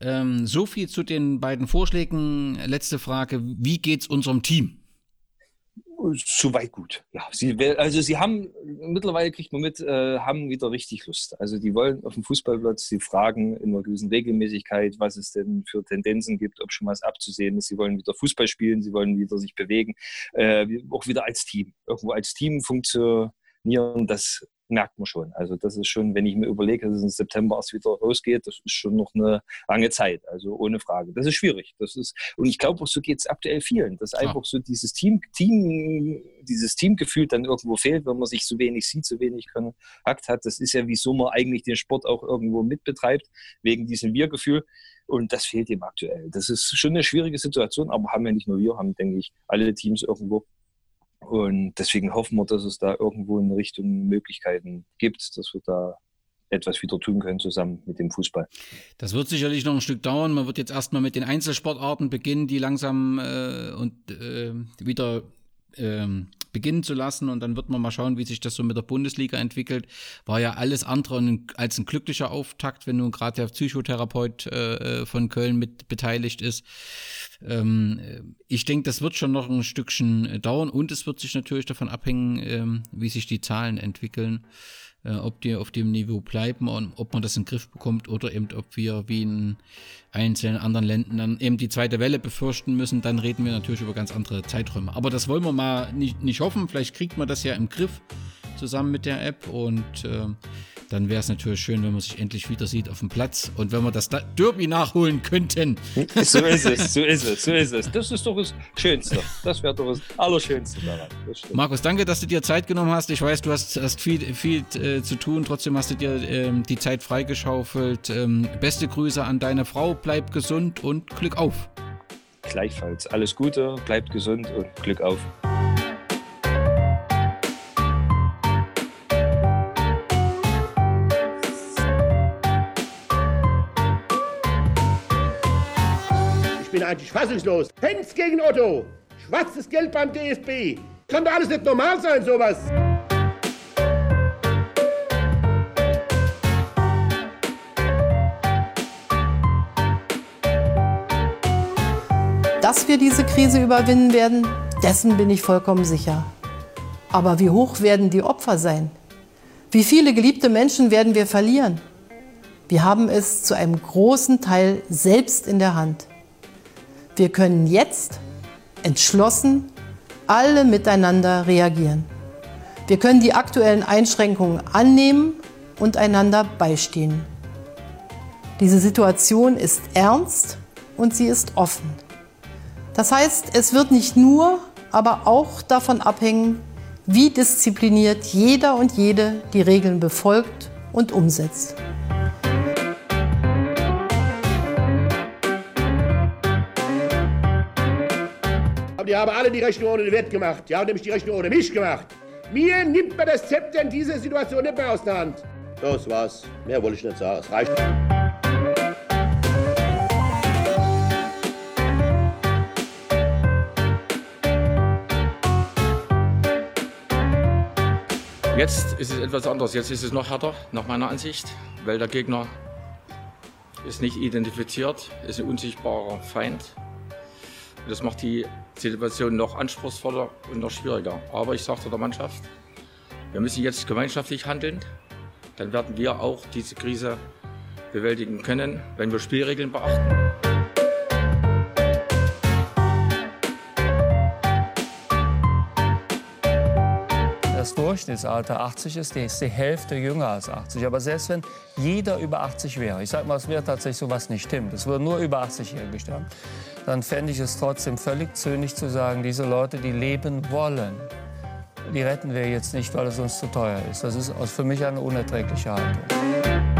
Ähm, so viel zu den beiden Vorschlägen. Letzte Frage: Wie geht es unserem Team? Soweit gut. Ja, sie, also sie haben mittlerweile kriegt man mit, äh, haben wieder richtig Lust. Also die wollen auf dem Fußballplatz, sie fragen in einer gewissen Regelmäßigkeit, was es denn für Tendenzen gibt, ob schon was abzusehen ist. Sie wollen wieder Fußball spielen, sie wollen wieder sich bewegen, äh, auch wieder als Team. Irgendwo als Team funktionieren Nieren, das merkt man schon. Also das ist schon, wenn ich mir überlege, dass es im September erst wieder losgeht, das ist schon noch eine lange Zeit. Also ohne Frage. Das ist schwierig. Das ist, und ich glaube, so geht es aktuell vielen. Dass einfach so dieses Team, Team, dieses Teamgefühl dann irgendwo fehlt, wenn man sich so wenig sieht, so wenig Kontakt hat. Das ist ja, wieso man eigentlich den Sport auch irgendwo mitbetreibt, wegen diesem Wir-Gefühl. Und das fehlt ihm aktuell. Das ist schon eine schwierige Situation, aber haben ja nicht nur wir, haben, denke ich, alle Teams irgendwo. Und deswegen hoffen wir, dass es da irgendwo in Richtung Möglichkeiten gibt, dass wir da etwas wieder tun können zusammen mit dem Fußball. Das wird sicherlich noch ein Stück dauern. Man wird jetzt erstmal mit den Einzelsportarten beginnen, die langsam äh, und äh, wieder ähm, beginnen zu lassen und dann wird man mal schauen, wie sich das so mit der Bundesliga entwickelt. War ja alles andere als ein glücklicher Auftakt, wenn nun gerade der Psychotherapeut äh, von Köln mit beteiligt ist. Ähm, ich denke, das wird schon noch ein Stückchen dauern und es wird sich natürlich davon abhängen, ähm, wie sich die Zahlen entwickeln äh, ob die auf dem Niveau bleiben und ob man das in den Griff bekommt oder eben ob wir wie in einzelnen anderen Ländern dann eben die zweite Welle befürchten müssen, dann reden wir natürlich über ganz andere Zeiträume. Aber das wollen wir mal nicht, nicht hoffen. Vielleicht kriegt man das ja im Griff zusammen mit der App und äh, dann wäre es natürlich schön, wenn man sich endlich wieder sieht auf dem Platz und wenn wir das Derby nachholen könnten. So ist es, so ist es, so ist es. Das ist doch das Schönste. Das wäre doch das Allerschönste daran. Markus, danke, dass du dir Zeit genommen hast. Ich weiß, du hast, hast viel, viel äh, zu tun. Trotzdem hast du dir ähm, die Zeit freigeschaufelt. Ähm, beste Grüße an deine Frau. Bleib gesund und Glück auf. Gleichfalls. Alles Gute, bleibt gesund und Glück auf. Bin eigentlich fassungslos. Hens gegen Otto. Schwarzes Geld beim DFB. Kann doch alles nicht normal sein, sowas. Dass wir diese Krise überwinden werden, dessen bin ich vollkommen sicher. Aber wie hoch werden die Opfer sein? Wie viele geliebte Menschen werden wir verlieren? Wir haben es zu einem großen Teil selbst in der Hand. Wir können jetzt entschlossen alle miteinander reagieren. Wir können die aktuellen Einschränkungen annehmen und einander beistehen. Diese Situation ist ernst und sie ist offen. Das heißt, es wird nicht nur, aber auch davon abhängen, wie diszipliniert jeder und jede die Regeln befolgt und umsetzt. Die haben alle die Rechnung ohne den Wert gemacht. Die haben nämlich die Rechnung ohne mich gemacht. Mir nimmt man das Zepter in dieser Situation nicht mehr aus der Hand. Das war's. Mehr wollte ich nicht sagen. Es reicht. Jetzt ist es etwas anders. Jetzt ist es noch härter, nach meiner Ansicht, weil der Gegner ist nicht identifiziert, ist ein unsichtbarer Feind. Das macht die Situation noch anspruchsvoller und noch schwieriger. Aber ich sagte der Mannschaft, wir müssen jetzt gemeinschaftlich handeln. Dann werden wir auch diese Krise bewältigen können, wenn wir Spielregeln beachten. Durchschnittsalter 80 ist, die ist die Hälfte jünger als 80. Aber selbst wenn jeder über 80 wäre, ich sage mal, es wäre tatsächlich sowas nicht stimmt, es würden nur über 80-Jährige sterben, dann fände ich es trotzdem völlig zynisch zu sagen, diese Leute, die leben wollen, die retten wir jetzt nicht, weil es uns zu teuer ist. Das ist für mich eine unerträgliche Haltung.